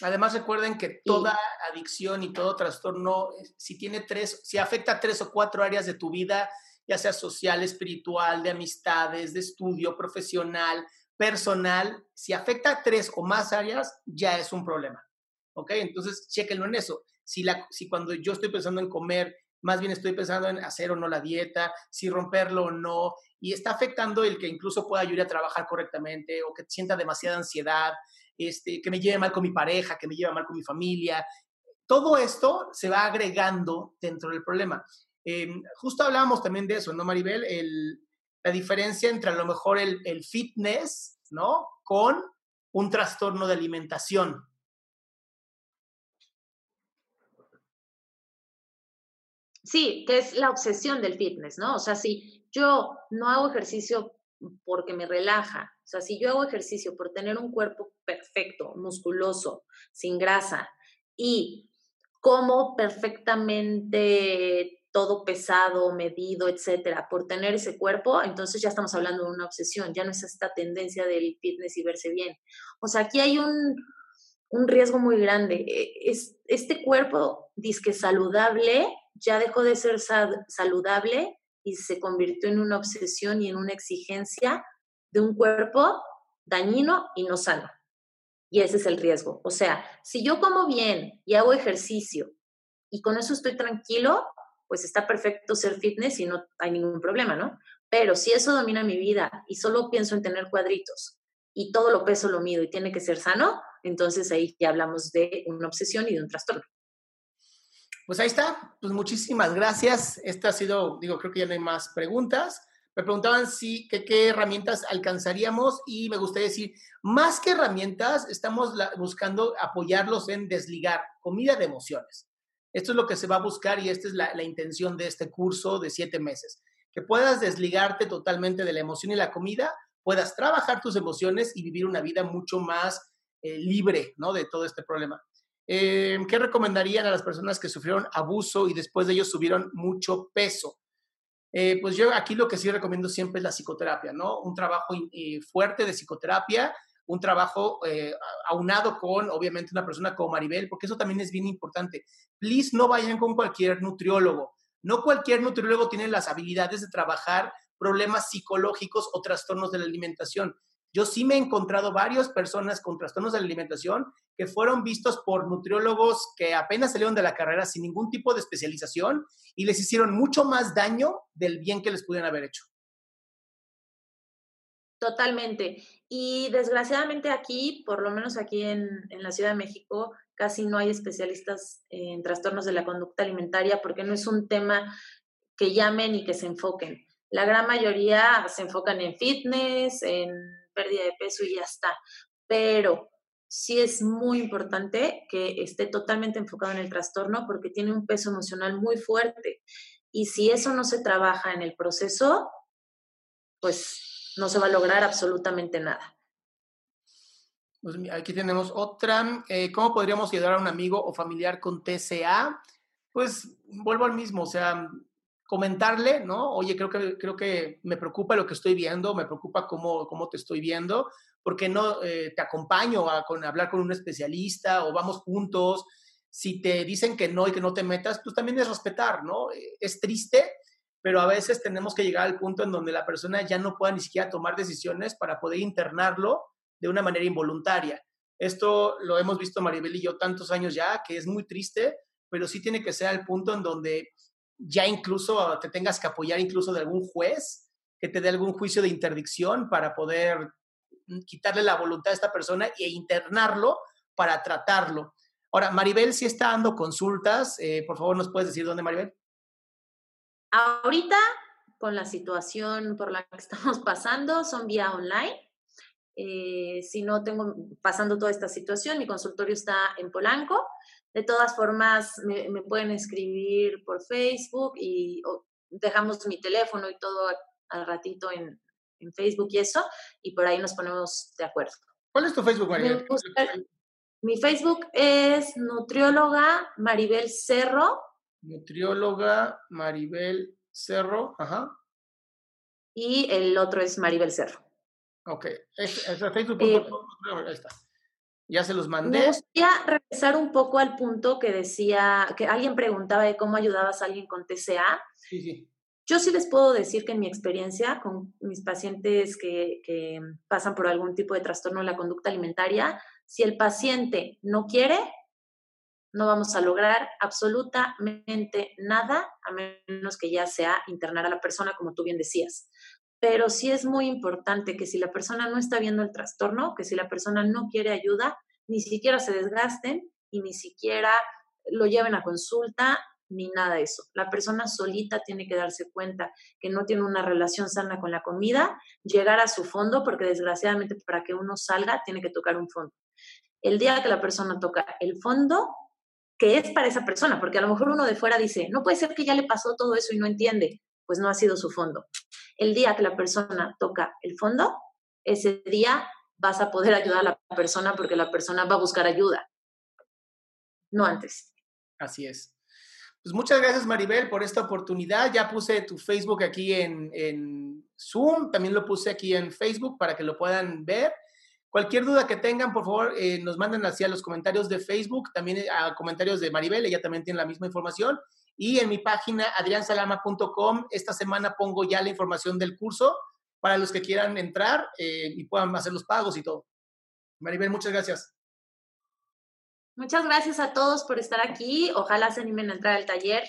Además, recuerden que toda adicción y todo trastorno, eh, si tiene tres, si afecta tres o cuatro áreas de tu vida, ya sea social, espiritual, de amistades, de estudio, profesional, personal, si afecta tres o más áreas, ya es un problema. ¿Ok? Entonces, chequenlo en eso. Si, la, si cuando yo estoy pensando en comer, más bien estoy pensando en hacer o no la dieta, si romperlo o no, y está afectando el que incluso pueda ayudar a trabajar correctamente o que sienta demasiada ansiedad, este, que me lleve mal con mi pareja, que me lleve mal con mi familia. Todo esto se va agregando dentro del problema. Em, justo hablábamos también de eso, ¿no, Maribel? la diferencia entre a lo mejor el, el fitness, ¿no? Con un trastorno de alimentación. Sí, que es la obsesión del fitness, ¿no? O sea, si yo no hago ejercicio porque me relaja. O sea, si yo hago ejercicio por tener un cuerpo perfecto, musculoso, sin grasa y como perfectamente todo pesado, medido, etcétera, por tener ese cuerpo, entonces ya estamos hablando de una obsesión, ya no es esta tendencia del fitness y verse bien. O sea, aquí hay un, un riesgo muy grande. E, es, este cuerpo disque saludable ya dejó de ser saludable y se convirtió en una obsesión y en una exigencia de un cuerpo dañino y no sano. Y ese es el riesgo. O sea, si yo como bien y hago ejercicio y con eso estoy tranquilo, pues está perfecto ser fitness y no hay ningún problema, ¿no? Pero si eso domina mi vida y solo pienso en tener cuadritos y todo lo peso lo mido y tiene que ser sano, entonces ahí ya hablamos de una obsesión y de un trastorno. Pues ahí está, pues muchísimas gracias. Esta ha sido, digo, creo que ya no hay más preguntas. Me preguntaban si, qué herramientas alcanzaríamos y me gustaría decir, más que herramientas, estamos buscando apoyarlos en desligar comida de emociones. Esto es lo que se va a buscar y esta es la, intención de este curso de siete meses. Que puedas desligarte totalmente de la emoción y la comida, puedas trabajar tus emociones y vivir una vida mucho más eh, libre, ¿no? De todo este problema. Em, ¿Qué recomendarían a las personas que sufrieron abuso y después de ello subieron mucho peso? Eh, pues yo aquí lo que sí recomiendo siempre es la psicoterapia, ¿no? Un trabajo eh, fuerte de psicoterapia, un trabajo eh, aunado con, obviamente, una persona como Maribel, porque eso también es bien importante. Please no vayan con cualquier nutriólogo. No cualquier nutriólogo tiene las habilidades de trabajar problemas psicológicos o trastornos de la alimentación. Yo sí me he encontrado varias personas con trastornos de la alimentación que fueron vistos por nutriólogos que apenas salieron de la carrera sin ningún tipo de especialización y les hicieron mucho más daño del bien que les pudieran haber hecho. Totalmente. Y desgraciadamente aquí, por lo menos aquí en, en, la Ciudad de México, casi no hay especialistas en trastornos de la conducta alimentaria porque no es un tema que llamen y que se enfoquen. La gran mayoría se enfocan en fitness, en pérdida de peso y ya está. Pero sí es muy importante que esté totalmente enfocado en el trastorno porque tiene un peso emocional muy fuerte. Y si eso no se trabaja en el proceso, pues no se va a lograr absolutamente nada. Pues aquí tenemos otra. Eh, ¿Cómo podríamos ayudar a un amigo o familiar con TCA? Pues vuelvo al mismo, o sea, comentarle, ¿no? Oye, creo que, creo que me preocupa lo que estoy viendo, me preocupa cómo, cómo te estoy viendo, ¿por qué no eh, te acompaño a, con, hablar con un especialista o vamos juntos? Si te dicen que no y que no te metas, pues también es respetar, ¿no? Eh, es triste, pero a veces tenemos que llegar al punto en donde la persona ya no pueda ni siquiera tomar decisiones para poder internarlo de una manera involuntaria. Esto lo hemos visto Maribel y yo tantos años ya, que es muy triste, pero sí tiene que ser al punto en donde ya incluso te tengas que apoyar incluso de algún juez que te dé algún juicio de interdicción para poder mm, quitarle la voluntad a esta persona e internarlo para tratarlo. Ahora, Maribel sí está dando consultas. Eh, por favor, ¿nos puedes decir dónde, Maribel? Ahorita, con la situación por la que estamos pasando, son vía online. Eh, si no tengo pasando toda esta situación, mi consultorio está en Polanco. De todas formas, me, pueden escribir por Facebook y dejamos mi teléfono y todo al ratito en, en, Facebook y eso, y por ahí nos ponemos de acuerdo. ¿Cuál es tu Facebook, Maribel? Mi Facebook es nutrióloga Maribel Cerro. Nutrióloga Maribel Cerro, ajá. Y el otro es Maribel Cerro. Ok, es, Facebook. Eh, ahí está. Ya se los mandé. Me gustaría regresar un poco al punto que decía, que alguien preguntaba de cómo ayudabas a alguien con TCA. Sí, sí. Yo sí les puedo decir que en mi experiencia con mis pacientes que, que pasan por algún tipo de trastorno de la conducta alimentaria, si el paciente no quiere, no vamos a lograr absolutamente nada, a menos que ya sea internar a la persona, como tú bien decías pero sí es muy importante que si la persona no está viendo el trastorno, que si la persona no quiere ayuda, ni siquiera se desgasten y ni siquiera lo lleven a consulta ni nada de eso. La persona solita tiene que darse cuenta que no tiene una relación sana con la comida, llegar a su fondo, porque desgraciadamente para que uno salga tiene que tocar un fondo. El día que la persona toca el fondo, que es para esa persona, porque a lo mejor uno de fuera dice, no puede ser que ya le pasó todo eso y no entiende pues no ha sido su fondo. El día que la persona toca el fondo, ese día vas a poder ayudar a la persona porque la persona va a buscar ayuda, no antes. Así es. Pues muchas gracias Maribel por esta oportunidad. Ya puse tu Facebook aquí en, en Zoom, también lo puse aquí en Facebook para que lo puedan ver. Cualquier duda que tengan, por favor, eh, nos manden hacia los comentarios de Facebook, también a comentarios de Maribel, ella también tiene la misma información. Y en mi página adriansalama.com, esta semana pongo ya la información del curso para los que quieran entrar eh, y puedan hacer los pagos y todo. Maribel, muchas gracias. Muchas gracias a todos por estar aquí. Ojalá se animen a entrar al taller.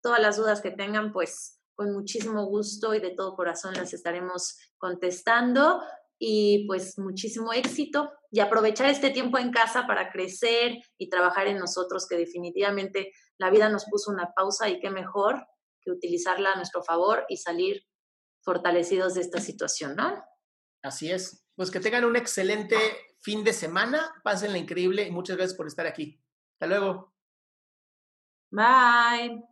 Todas las dudas que tengan, pues con muchísimo gusto y de todo corazón las estaremos contestando y pues muchísimo éxito y aprovechar este tiempo en casa para crecer y trabajar en nosotros, que definitivamente la vida nos puso una pausa y qué mejor que utilizarla a nuestro favor y salir fortalecidos de esta situación, ¿no? Así es. Pues que tengan un excelente fin de semana, pásenla increíble y muchas gracias por estar aquí. Hasta luego. Bye.